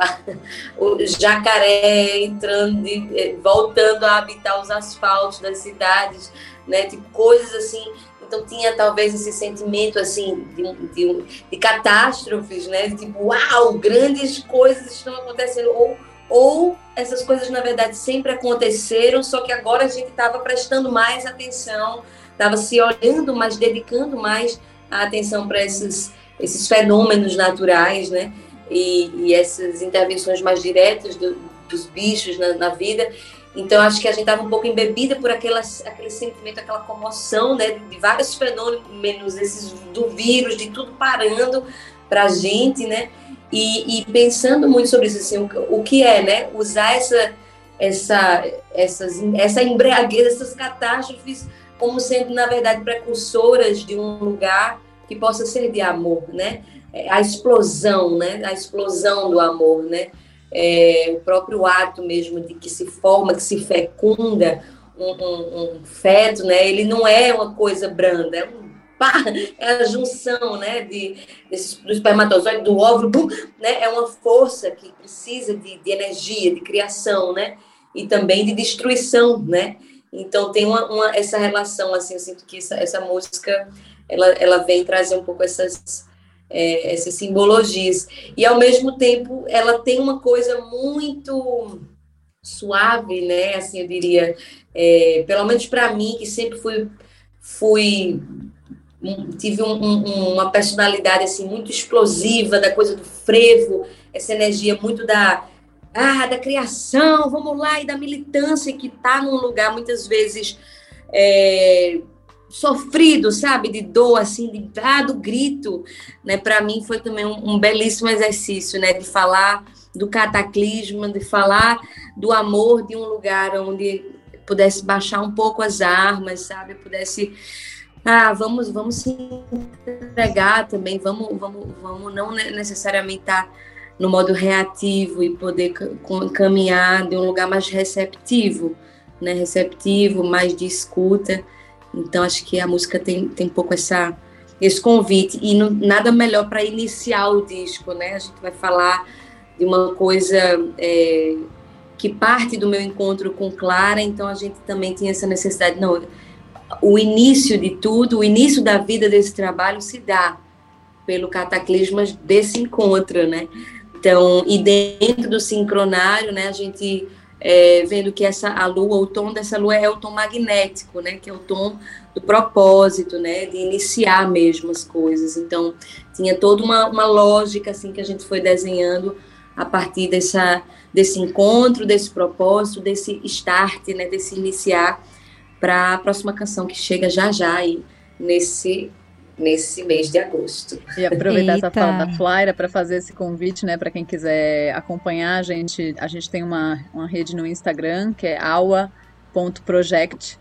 (laughs) o jacaré entrando, é, voltando a habitar os asfaltos das cidades, né? Tipo, coisas assim. Então tinha talvez esse sentimento assim de, de, de catástrofes, né? Tipo, uau, grandes coisas estão acontecendo ou ou essas coisas na verdade sempre aconteceram, só que agora a gente estava prestando mais atenção, estava se olhando mais, dedicando mais a atenção para esses esses fenômenos naturais, né? E, e essas intervenções mais diretas do, dos bichos na, na, vida. Então, acho que a gente estava um pouco embebida por aquelas, aquele sentimento, aquela comoção, né, de, vários fenômenos, esses do vírus, de tudo parando para a gente, né, e, e, pensando muito sobre isso, assim, o, o que é, né, usar essa, essa, essas, essa embriaguez, essas catástrofes como sendo, na verdade, precursoras de um lugar que possa ser de amor, né, a explosão, né, a explosão do amor, né, é, o próprio ato mesmo de que se forma, que se fecunda um, um, um, feto, né? Ele não é uma coisa branda, é, um, é a junção, né? De, desse, do espermatozoide, do óvulo, né? É uma força que precisa de, de energia, de criação, né? E também de destruição, né? Então tem uma, uma, essa relação assim, eu sinto que essa, essa música ela, ela vem trazer um pouco essas é, essas simbologias. E, ao mesmo tempo, ela tem uma coisa muito suave, né? Assim, eu diria, é, pelo menos para mim, que sempre fui, fui tive um, um, uma personalidade assim muito explosiva da coisa do frevo, essa energia muito da ah, da criação, vamos lá e da militância que está num lugar muitas vezes é, sofrido, sabe, de dor, assim, de ah, do grito, né? Para mim foi também um, um, belíssimo exercício, né? De falar do cataclisma, de falar do amor de um lugar onde pudesse baixar um pouco as armas, sabe, pudesse ah, vamos, vamos se entregar também, vamos, vamos, vamos não necessariamente estar tá no modo reativo e poder caminhar de um lugar mais receptivo, né? Receptivo, mais de escuta. Então, acho que a música tem, tem um pouco essa, esse convite. E não, nada melhor para iniciar o disco, né? A gente vai falar de uma coisa é, que parte do meu encontro com Clara, então a gente também tinha essa necessidade. Não, o início de tudo, o início da vida desse trabalho se dá pelo cataclisma desse encontro, né? Então, e dentro do sincronário, né, a gente é, vendo que essa a lua, o tom dessa lua é o tom magnético, né, que é o tom do propósito, né, de iniciar mesmo as coisas. Então, tinha toda uma, uma lógica assim que a gente foi desenhando a partir dessa desse encontro, desse propósito, desse start, né, desse iniciar para a próxima canção que chega já já aí nesse nesse mês de agosto. E aproveitar Eita. essa fala da Flyra para fazer esse convite, né, para quem quiser acompanhar a gente, a gente tem uma, uma rede no Instagram que é aua.project,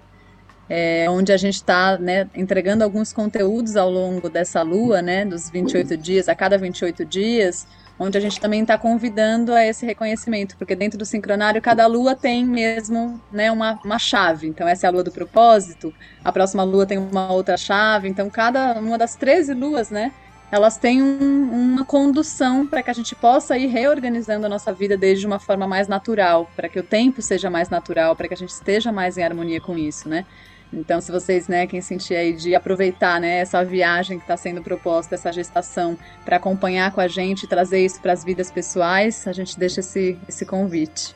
é, onde a gente está né, entregando alguns conteúdos ao longo dessa lua, né, dos 28 dias, a cada 28 dias, onde a gente também está convidando a esse reconhecimento, porque dentro do sincronário cada lua tem mesmo né, uma, uma chave. Então essa é a lua do propósito, a próxima lua tem uma outra chave, então cada uma das 13 luas, né? Elas têm um, uma condução para que a gente possa ir reorganizando a nossa vida desde uma forma mais natural, para que o tempo seja mais natural, para que a gente esteja mais em harmonia com isso, né? Então, se vocês, né, quem sentir aí de aproveitar, né, essa viagem que está sendo proposta, essa gestação, para acompanhar com a gente, trazer isso para as vidas pessoais, a gente deixa esse, esse convite.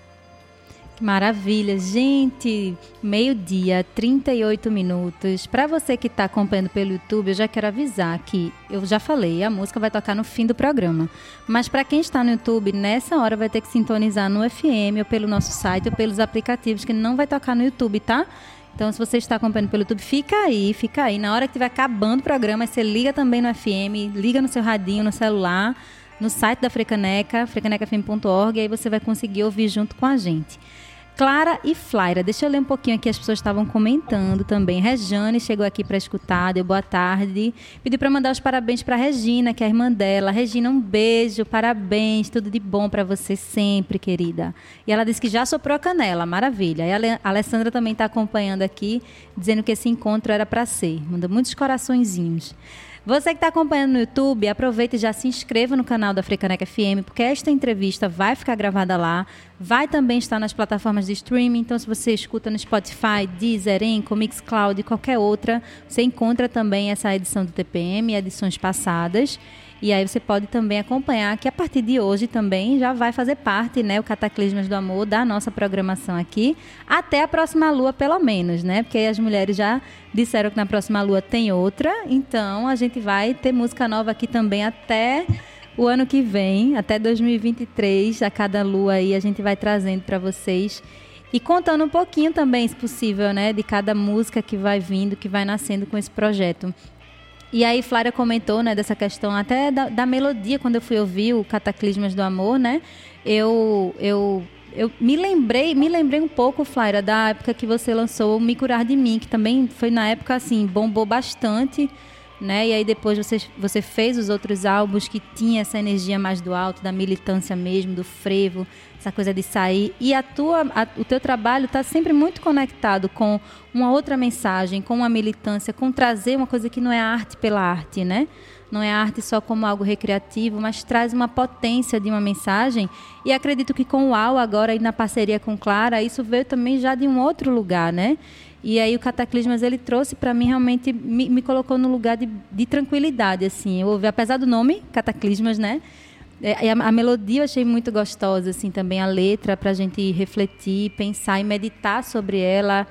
Maravilha, gente! Meio-dia, 38 minutos. Para você que está acompanhando pelo YouTube, eu já quero avisar que eu já falei, a música vai tocar no fim do programa. Mas para quem está no YouTube, nessa hora vai ter que sintonizar no FM ou pelo nosso site ou pelos aplicativos que não vai tocar no YouTube, tá? Então, se você está acompanhando pelo YouTube, fica aí, fica aí. Na hora que estiver acabando o programa, você liga também no FM, liga no seu radinho, no celular, no site da Frecaneca, frecanecafm.org, aí você vai conseguir ouvir junto com a gente. Clara e Flaira, deixa eu ler um pouquinho aqui, as pessoas estavam comentando também. Rejane chegou aqui para escutar, deu boa tarde. Pediu para mandar os parabéns para Regina, que é a irmã dela. Regina, um beijo, parabéns, tudo de bom para você sempre, querida. E ela disse que já soprou a canela, maravilha. E a Alessandra também está acompanhando aqui, dizendo que esse encontro era para ser. Manda muitos coraçõezinhos. Você que está acompanhando no YouTube, aproveita e já se inscreva no canal da Frecaneca FM, porque esta entrevista vai ficar gravada lá. Vai também estar nas plataformas de streaming. Então, se você escuta no Spotify, Deezer, Enco, Mixcloud e qualquer outra, você encontra também essa edição do TPM e edições passadas. E aí você pode também acompanhar que a partir de hoje também já vai fazer parte, né, o Cataclismas do Amor da nossa programação aqui, até a próxima lua pelo menos, né? Porque as mulheres já disseram que na próxima lua tem outra, então a gente vai ter música nova aqui também até o ano que vem, até 2023, a cada lua aí a gente vai trazendo para vocês e contando um pouquinho também, se possível, né, de cada música que vai vindo, que vai nascendo com esse projeto. E aí Flávia comentou, né, dessa questão até da, da, melodia, quando eu fui ouvir o Cataclismas do Amor, né, eu, eu, eu me lembrei, me lembrei um pouco, Flávia, da época que você lançou Me Curar de Mim, que também foi na época, assim, bombou bastante, né? E aí depois você, você fez os outros álbuns que tinha essa energia mais do alto, da militância mesmo, do frevo, essa coisa de sair. E a tua, a, o teu trabalho está sempre muito conectado com uma outra mensagem, com uma militância, com trazer uma coisa que não é arte pela arte, né? Não é arte só como algo recreativo, mas traz uma potência de uma mensagem. E acredito que com o AU agora e na parceria com Clara, isso veio também já de um outro lugar, né? E aí o Cataclismas ele trouxe para mim realmente me, me, colocou no lugar de, de tranquilidade assim. Eu ouvi, apesar do nome Cataclismas, né? É, a, a, melodia eu achei muito gostosa assim também a letra para a gente refletir, pensar e meditar sobre ela.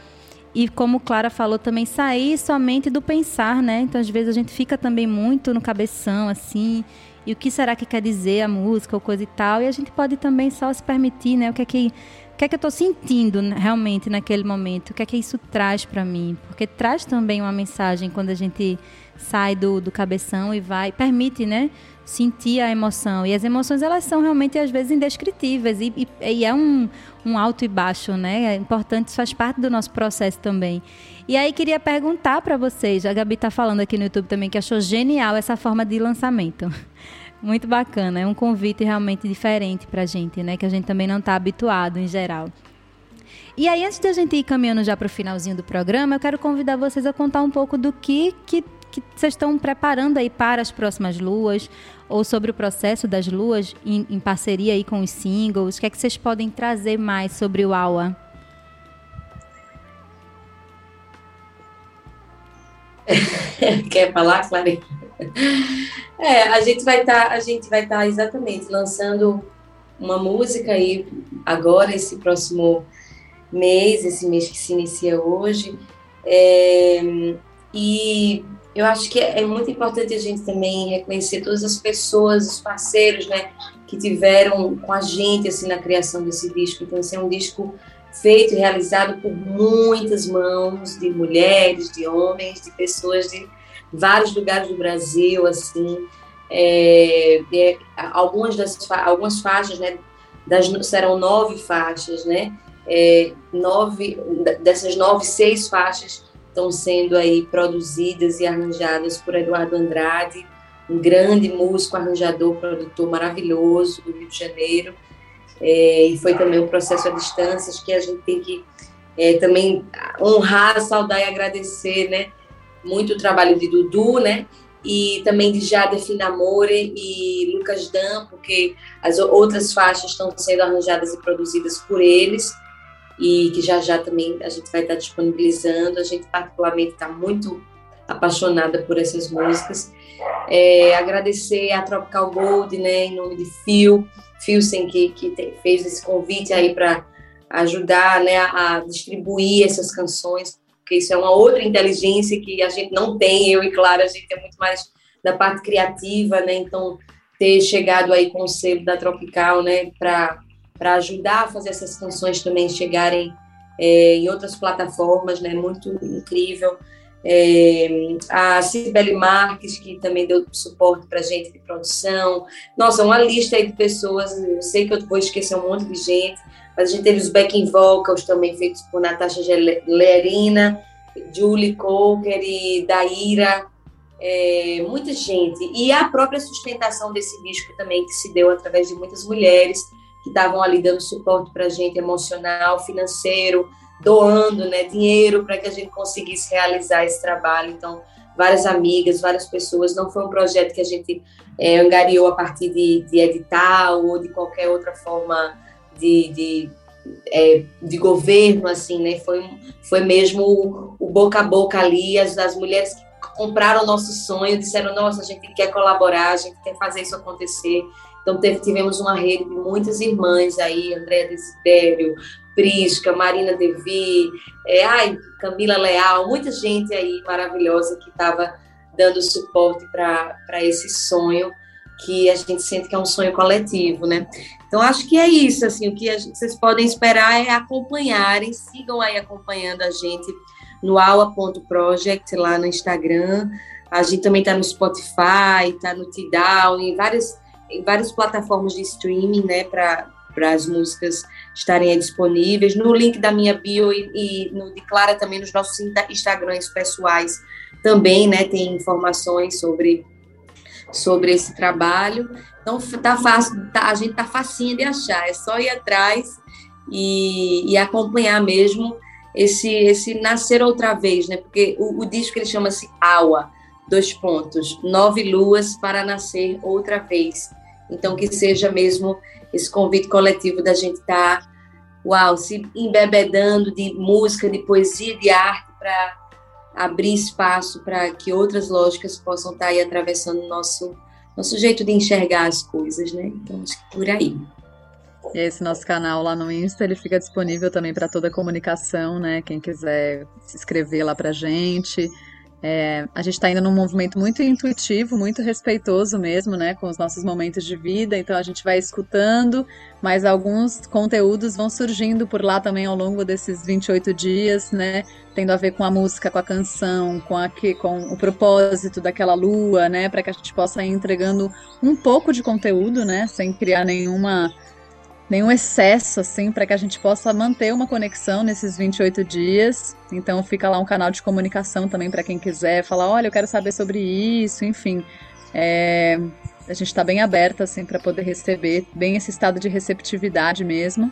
E como Clara falou também sair somente do pensar, né? Então às vezes a gente fica também muito no cabeção assim e o que será que quer dizer a música ou coisa e tal. E a gente pode também só se permitir, né? O que é que que é que eu estou sentindo realmente naquele momento? O que é que isso traz para mim? Porque traz também uma mensagem quando a gente sai do, do cabeção e vai, permite, né? Sentir a emoção. E as emoções, elas são realmente, às vezes, indescritíveis. E, e, e é um, um alto e baixo, né? É importante, isso faz parte do nosso processo também. E aí, queria perguntar para vocês, a Gabi está falando aqui no YouTube também que achou genial essa forma de lançamento. Muito bacana, é um convite realmente diferente para a gente, né? Que a gente também não está habituado em geral. E aí, antes de a gente ir caminhando já para o finalzinho do programa, eu quero convidar vocês a contar um pouco do que, que, que vocês estão preparando aí para as próximas luas, ou sobre o processo das luas em, em parceria aí com os singles. O que é que vocês podem trazer mais sobre o AUA? (laughs) Quer falar, Clarinha? É, a gente vai estar, tá, a gente vai estar tá exatamente lançando uma música aí agora esse próximo mês, esse mês que se inicia hoje. É, e eu acho que é muito importante a gente também reconhecer todas as pessoas, os parceiros, né, que tiveram com a gente assim na criação desse disco. Então, esse é um disco feito e realizado por muitas mãos de mulheres, de homens, de pessoas de vários lugares do Brasil, assim, é, é, algumas das algumas faixas, né, das, serão nove faixas, né, é, nove dessas nove, seis faixas estão sendo aí produzidas e arranjadas por Eduardo Andrade, um grande músico, arranjador, produtor maravilhoso do Rio de Janeiro, é, e foi também um processo a distâncias que a gente tem que é, também honrar, saudar e agradecer, né, muito o trabalho de Dudu, né? E também de Jade Finamore e Lucas Dan, porque as outras faixas estão sendo arranjadas e produzidas por eles e que já já também a gente vai estar disponibilizando. A gente particularmente está muito apaixonada por essas músicas. É, agradecer a Tropical Gold, né, em nome de Phil, Philsen, que, que fez esse convite aí para ajudar né, a distribuir essas canções porque isso é uma outra inteligência que a gente não tem, eu e Clara, a gente é muito mais da parte criativa, né? Então, ter chegado aí com o selo da Tropical, né, para ajudar a fazer essas canções também chegarem é, em outras plataformas, né? Muito incrível. É, a Cibele Marques, que também deu suporte para gente de produção. Nossa, uma lista aí de pessoas, eu sei que eu vou esquecer um monte de gente, mas a gente teve os backing vocals também feitos por Natasha Lerina, Julie Coker e Daíra, é, muita gente. E a própria sustentação desse disco também, que se deu através de muitas mulheres que estavam ali dando suporte para a gente emocional, financeiro, doando né, dinheiro para que a gente conseguisse realizar esse trabalho. Então, várias amigas, várias pessoas. Não foi um projeto que a gente é, angariou a partir de, de edital ou de qualquer outra forma de, de, é, de governo, assim, né? Foi, foi mesmo o, o, boca a boca ali, as, as mulheres que compraram o nosso sonho, disseram, nossa, a gente quer colaborar, a gente quer fazer isso acontecer. Então, teve, tivemos uma rede de muitas irmãs aí, Andréa Desidério, Prisca, Marina Devi, é, ai, Camila Leal, muita gente aí maravilhosa que estava dando suporte para esse sonho. Que a gente sente que é um sonho coletivo, né? Então, acho que é isso, assim, o que gente, vocês podem esperar é acompanharem, sigam aí acompanhando a gente no aula.project, lá no Instagram, a gente também está no Spotify, está no Tidal, em várias, em várias plataformas de streaming, né, para as músicas estarem disponíveis. No link da minha bio e, e no de Clara também nos nossos Instagrams pessoais também, né, tem informações sobre sobre esse trabalho. Então tá fácil, tá, a gente tá facinho de achar, é só ir atrás e, e acompanhar mesmo esse esse nascer outra vez, né? Porque o, o disco ele chama-se Aua, dois pontos, nove luas para nascer outra vez. Então, que seja mesmo esse convite coletivo da gente estar, tá, uau, se embebedando de música, de poesia, de arte, para abrir espaço para que outras lógicas possam estar aí atravessando o nosso, nosso jeito de enxergar as coisas, né? Então, acho que por aí. Esse nosso canal lá no Insta, ele fica disponível também para toda a comunicação, né? Quem quiser se inscrever lá para gente, é, a gente está indo num movimento muito intuitivo, muito respeitoso mesmo, né, com os nossos momentos de vida. Então a gente vai escutando, mas alguns conteúdos vão surgindo por lá também ao longo desses 28 dias, né, tendo a ver com a música, com a canção, com, a, com o propósito daquela lua, né, para que a gente possa ir entregando um pouco de conteúdo, né, sem criar nenhuma nenhum excesso, assim, para que a gente possa manter uma conexão nesses 28 dias. Então fica lá um canal de comunicação também para quem quiser falar, olha, eu quero saber sobre isso, enfim. É, a gente está bem aberta, assim, para poder receber, bem esse estado de receptividade mesmo.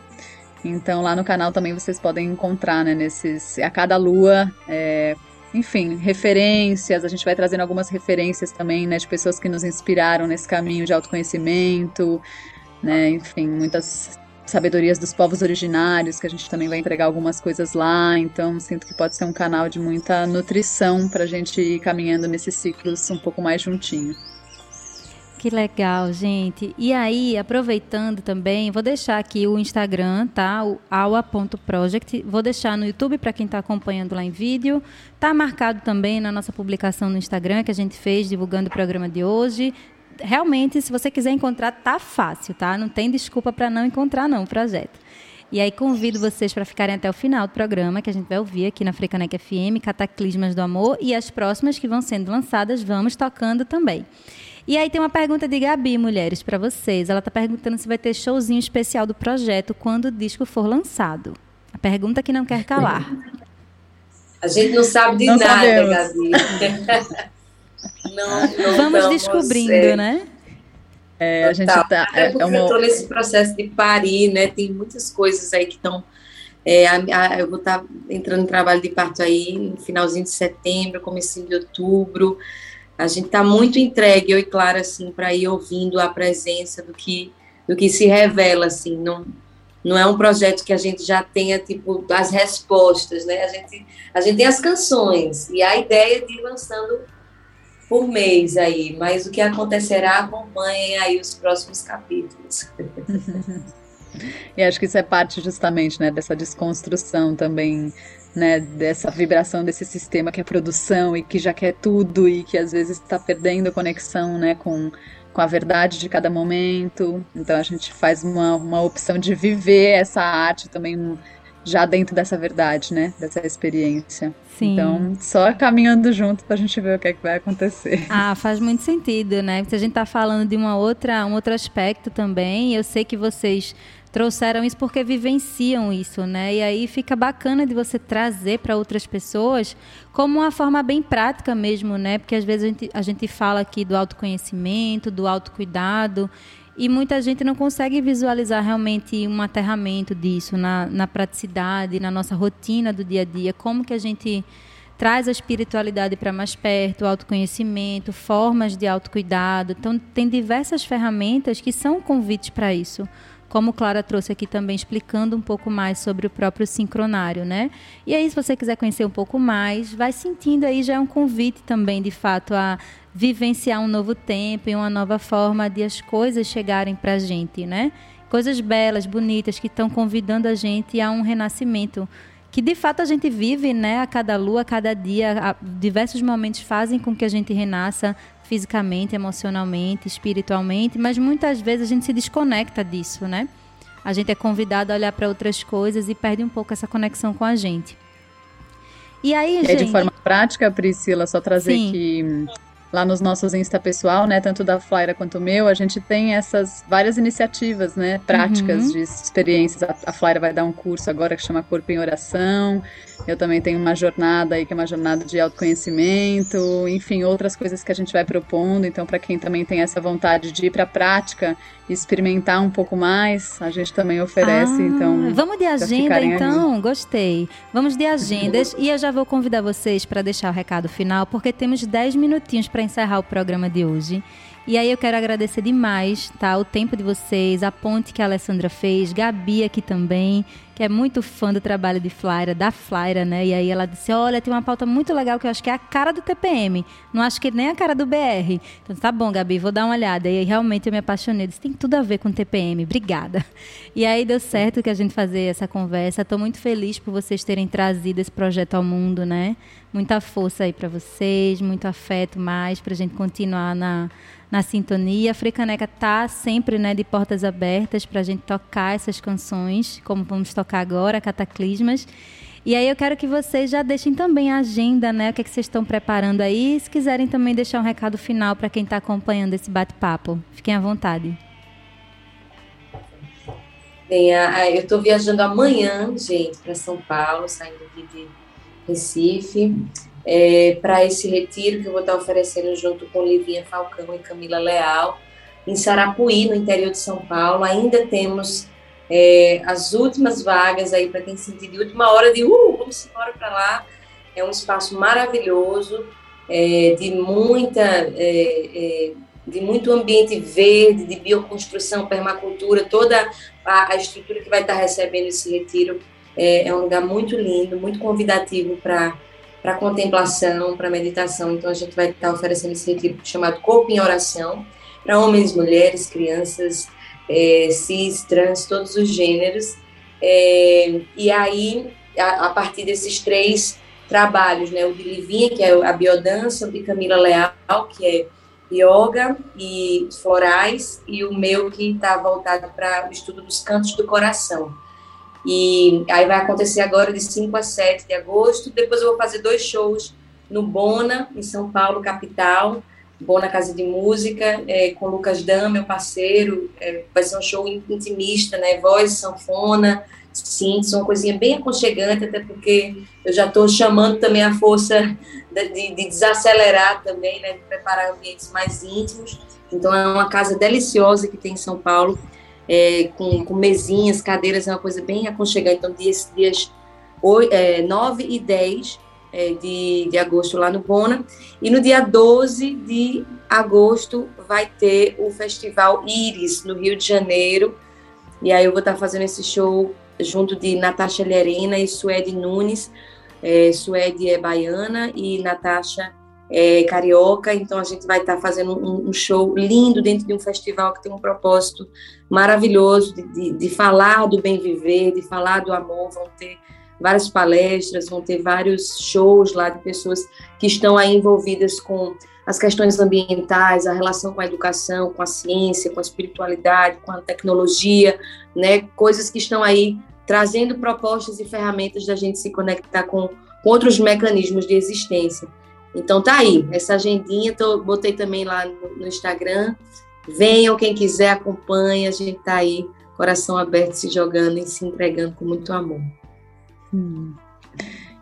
Então lá no canal também vocês podem encontrar, né, nesses, a cada lua, é, enfim, referências, a gente vai trazendo algumas referências também, né, de pessoas que nos inspiraram nesse caminho de autoconhecimento, né? Enfim, muitas sabedorias dos povos originários, que a gente também vai entregar algumas coisas lá. Então, sinto que pode ser um canal de muita nutrição para a gente ir caminhando nesses ciclos um pouco mais juntinho. Que legal, gente. E aí, aproveitando também, vou deixar aqui o Instagram, tá? O aua.project. Vou deixar no YouTube para quem está acompanhando lá em vídeo. Tá marcado também na nossa publicação no Instagram que a gente fez divulgando o programa de hoje realmente, se você quiser encontrar, tá fácil, tá? Não tem desculpa para não encontrar, não, o projeto. E aí convido vocês para ficarem até o final do programa, que a gente vai ouvir aqui na Frecanec FM, Cataclismas do Amor, e as próximas que vão sendo lançadas, vamos tocando também. E aí tem uma pergunta de Gabi, mulheres, para vocês. Ela está perguntando se vai ter showzinho especial do projeto quando o disco for lançado. A pergunta que não quer calar. A gente não sabe de não nada, sabemos. Gabi. (laughs) Não, não Vamos descobrindo, é, né? É, a gente tá. É, é uma... Eu estou nesse processo de parir, né? Tem muitas coisas aí que estão. É, eu vou estar tá entrando em trabalho de parto aí no finalzinho de setembro, comecinho de outubro. A gente está muito entregue, eu e Clara, assim, para ir ouvindo a presença do que, do que se revela, assim. Não, não é um projeto que a gente já tenha, tipo, as respostas, né? A gente, a gente tem as canções e a ideia de ir lançando por mês aí, mas o que acontecerá, acompanhem aí os próximos capítulos. (laughs) e acho que isso é parte justamente né, dessa desconstrução também, né, dessa vibração desse sistema que é produção e que já quer tudo e que às vezes está perdendo a conexão né, com, com a verdade de cada momento. Então a gente faz uma, uma opção de viver essa arte também já dentro dessa verdade, né? Dessa experiência. Sim. Então, só caminhando junto para a gente ver o que, é que vai acontecer. (laughs) Ah, faz muito sentido, né? Porque a gente está falando de uma outra, um outro aspecto também. Eu sei que vocês trouxeram isso porque vivenciam isso, né? E aí fica bacana de você trazer para outras pessoas como uma forma bem prática mesmo, né? Porque às vezes a gente, a gente fala aqui do autoconhecimento, do autocuidado, e muita gente não consegue visualizar realmente um aterramento disso na, na praticidade, na nossa rotina do dia a dia. Como que a gente traz a espiritualidade para mais perto, o autoconhecimento, formas de autocuidado. Então, tem diversas ferramentas que são convites para isso como Clara trouxe aqui também, explicando um pouco mais sobre o próprio sincronário, né? E aí, se você quiser conhecer um pouco mais, vai sentindo aí, já é um convite também, de fato, a vivenciar um novo tempo e uma nova forma de as coisas chegarem para a gente, né? Coisas belas, bonitas, que estão convidando a gente a um renascimento que de fato a gente vive, né, a cada lua, a cada dia, a, diversos momentos fazem com que a gente renasça fisicamente, emocionalmente, espiritualmente, mas muitas vezes a gente se desconecta disso, né? A gente é convidado a olhar para outras coisas e perde um pouco essa conexão com a gente. E aí, é gente... de forma prática, Priscila, só trazer Sim. que lá nos nossos Insta pessoal, né, tanto da Flyra quanto o meu, a gente tem essas várias iniciativas, né, práticas uhum. de experiências. A, a Flyra vai dar um curso agora que chama Corpo em Oração. Eu também tenho uma jornada aí que é uma jornada de autoconhecimento, enfim, outras coisas que a gente vai propondo. Então, para quem também tem essa vontade de ir para a prática e experimentar um pouco mais, a gente também oferece. Ah, então, vamos de agenda, então. Ali. Gostei. Vamos de agendas (laughs) e eu já vou convidar vocês para deixar o recado final, porque temos 10 minutinhos para encerrar o programa de hoje. E aí eu quero agradecer demais, tá? O tempo de vocês, a ponte que a Alessandra fez, Gabi aqui também, que é muito fã do trabalho de Flyra, da Flyra, né? E aí ela disse: Olha, tem uma pauta muito legal que eu acho que é a cara do TPM. Não acho que nem a cara do BR. Então tá bom, Gabi, vou dar uma olhada. E aí realmente eu me apaixonei. Disse, tem tudo a ver com TPM. Obrigada. (laughs) E aí deu certo que a gente fazer essa conversa. Estou muito feliz por vocês terem trazido esse projeto ao mundo, né? Muita força aí para vocês, muito afeto mais para a gente continuar na na sintonia. A Frecaneca tá sempre né, de portas abertas para a gente tocar essas canções, como vamos tocar agora, Cataclismas. E aí eu quero que vocês já deixem também a agenda, né? O que, é que vocês estão preparando aí. Se quiserem também deixar um recado final para quem está acompanhando esse bate-papo. Fiquem à vontade. Bem, eu estou viajando amanhã, gente, para São Paulo, saindo aqui de Recife é, para esse retiro que eu vou estar oferecendo junto com Livinha Falcão e Camila Leal, em Sarapuí, no interior de São Paulo. Ainda temos é, as últimas vagas aí para quem sentir de última hora de uh, vamos embora para lá. É um espaço maravilhoso, é, de muita. É, é, de muito ambiente verde, de bioconstrução, permacultura, toda a, a estrutura que vai estar recebendo esse retiro é, é um lugar muito lindo, muito convidativo para para contemplação, para meditação. Então a gente vai estar oferecendo esse retiro chamado Corpo em Oração para homens, mulheres, crianças, é, cis, trans, todos os gêneros. É, e aí, a, a, partir desses três trabalhos, né, o de Livinha, que é a biodança, o de Camila Leal, que é yoga e florais, e o meu que está voltado para o estudo dos cantos do coração. E aí vai acontecer agora de 5 a 7 de agosto. Depois eu vou fazer dois shows no Bona, em São Paulo, capital. Bona Casa de Música, é, com Lucas Dan, meu parceiro. É, vai ser um show intimista, né? Voz, sanfona, synths, uma coisinha bem aconchegante, até porque eu já estou chamando também a força de, de, de, desacelerar também, né? De preparar ambientes mais íntimos. Então é uma casa deliciosa que tem em São Paulo é, com, com, mesinhas, cadeiras, é uma coisa bem aconchegante. Então, dias, dias 8, é, 9 e 10 é, de, de agosto lá no Bona. E no dia 12 de agosto vai ter o Festival Iris, no Rio de Janeiro. E aí eu vou estar fazendo esse show junto de Natasha Lerena e Suede Nunes. É, Suede é baiana e Natasha é, carioca, então a gente vai estar tá fazendo um, um, show lindo dentro de um festival que tem um propósito maravilhoso de, de, de, falar do bem viver, de falar do amor. Vão ter várias palestras, vão ter vários shows lá de pessoas que estão aí envolvidas com as questões ambientais, a relação com a educação, com a ciência, com a espiritualidade, com a tecnologia, né? Coisas que estão aí trazendo propostas e ferramentas da gente se conectar com, com outros mecanismos de existência. Então tá aí, essa agendinha, tô, botei também lá no, no Instagram. Venham, quem quiser, acompanha, a gente tá aí, coração aberto, se jogando e se entregando com muito amor. Hum.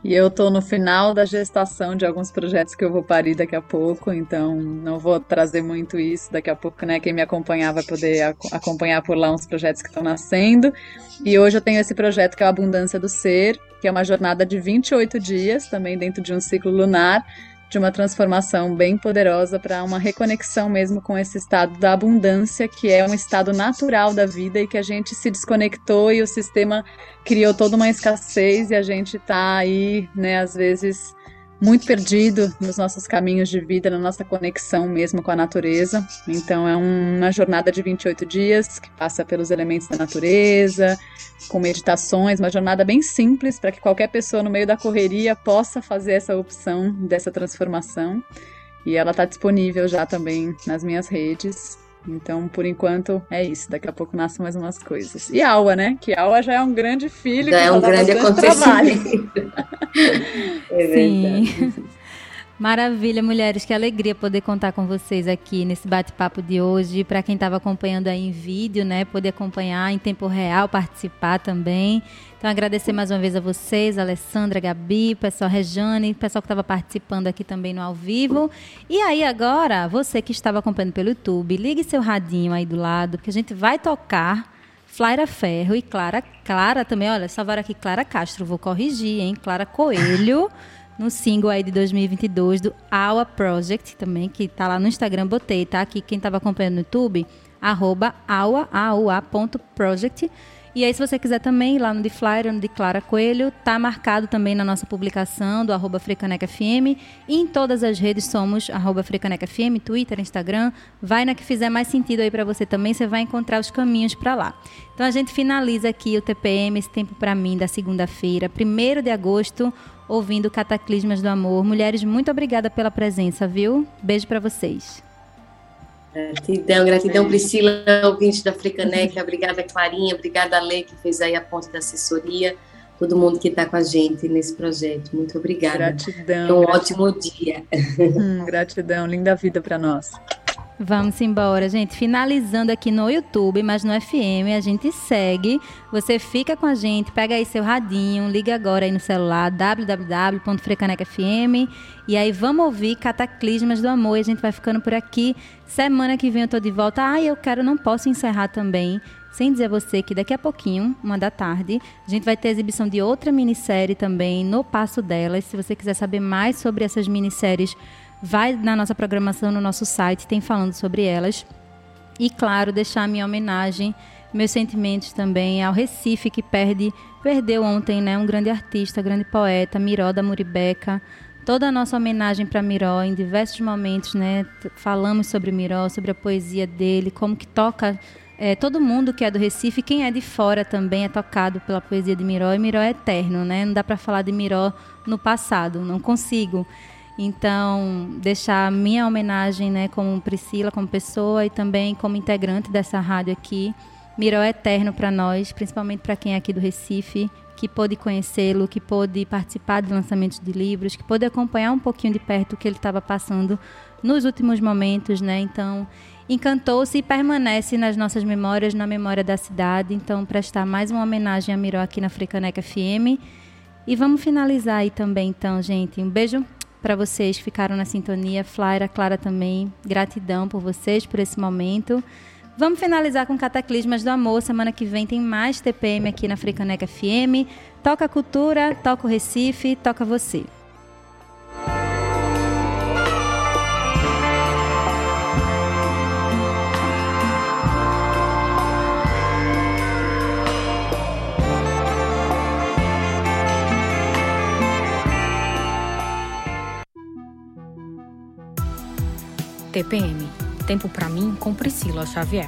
E eu estou no final da gestação de alguns projetos que eu vou parir daqui a pouco, então não vou trazer muito isso daqui a pouco, né? Quem me acompanhar vai poder acompanhar por lá uns projetos que estão nascendo. E hoje eu tenho esse projeto que é a Abundância do Ser, que é uma jornada de 28 dias, também dentro de um ciclo lunar, de uma transformação bem poderosa para uma reconexão mesmo com esse estado da abundância, que é um estado natural da vida e que a gente se desconectou e o sistema criou toda uma escassez e a gente está aí, né, às vezes muito perdido nos nossos caminhos de vida, na nossa conexão mesmo com a natureza. Então é uma jornada de 28 dias que passa pelos elementos da natureza, com meditações, uma jornada bem simples para que qualquer pessoa no meio da correria possa fazer essa opção dessa transformação. E ela está disponível já também nas minhas redes. Então, por enquanto, é isso. Daqui a pouco nascem mais umas coisas. E Aua, né? Que Aua já é um grande filho. Já é um grande acontecimento. (laughs) é Sim. Maravilha, mulheres, que alegria poder contar com vocês aqui nesse bate-papo de hoje. Para quem estava acompanhando aí em vídeo, né, poder acompanhar em tempo real, participar também. Então, agradecer mais uma vez a vocês, Alessandra, Gabi, pessoal Rejane, pessoal que estava participando aqui também no ao vivo. E aí, agora, você que estava acompanhando pelo YouTube, ligue seu radinho aí do lado, porque a gente vai tocar. Flaira Ferro e Clara, Clara também, olha, salvaram aqui Clara Castro, vou corrigir, hein? Clara Coelho no single aí de 2022 do Aua Project também, que tá lá no Instagram, botei, tá? Aqui quem tava acompanhando no YouTube, arroba aua, aua, ponto project. E aí, se você quiser também lá no de Flyer, no de Clara Coelho, tá marcado também na nossa publicação do arroba FM. E em todas as redes somos arroba FM, Twitter, Instagram. Vai na que fizer mais sentido aí para você também, você vai encontrar os caminhos para lá. Então a gente finaliza aqui o TPM, esse tempo para mim, da segunda-feira, 1 de agosto, ouvindo Cataclismas do Amor. Mulheres, muito obrigada pela presença, viu? Beijo para vocês. Gratidão, gratidão, Priscila, ouvinte da Africaneca. Obrigada, Clarinha. Obrigada, Lê, que fez aí a ponte da assessoria. Todo mundo que está com a gente nesse projeto. Muito obrigada. Gratidão. um gratidão. ótimo dia. Hum, gratidão, linda vida para nós. Vamos embora, gente. Finalizando aqui no YouTube, mas no FM a gente segue. Você fica com a gente, pega aí seu radinho, liga agora aí no celular www.frecanecfm e aí vamos ouvir Cataclismas do Amor. E a gente vai ficando por aqui. Semana que vem eu tô de volta. Ai, eu quero, não posso encerrar também sem dizer a você que daqui a pouquinho, uma da tarde, a gente vai ter exibição de outra minissérie também no Passo Delas. Se você quiser saber mais sobre essas minisséries, vai na nossa programação, no nosso site, tem falando sobre elas. E claro, deixar minha homenagem, meus sentimentos também ao Recife que perde, perdeu ontem, né, um grande artista, grande poeta, Miró da Muribeca. Toda a nossa homenagem para Miró em diversos momentos, né, falamos sobre Miró, sobre a poesia dele, como que toca é, todo mundo que é do Recife, quem é de fora também é tocado pela poesia de Miró, e Miró é eterno, né? Não dá para falar de Miró no passado, não consigo. Então, deixar minha homenagem, né, como Priscila, como pessoa e também como integrante dessa rádio aqui. Miró é eterno para nós, principalmente para quem é aqui do Recife, que pôde conhecê-lo, que pôde participar de lançamentos de livros, que pôde acompanhar um pouquinho de perto o que ele estava passando nos últimos momentos, né? Então, encantou-se e permanece nas nossas memórias, na memória da cidade. Então, prestar mais uma homenagem a Miró aqui na Africaneca FM. E vamos finalizar aí também, então, gente. Um beijo para vocês que ficaram na sintonia. Flaira, Clara também, gratidão por vocês, por esse momento. Vamos finalizar com Cataclismas do Amor. Semana que vem tem mais TPM aqui na Africaneca FM. Toca a cultura, toca o Recife, toca você. TPM Tempo para mim com Priscila Xavier.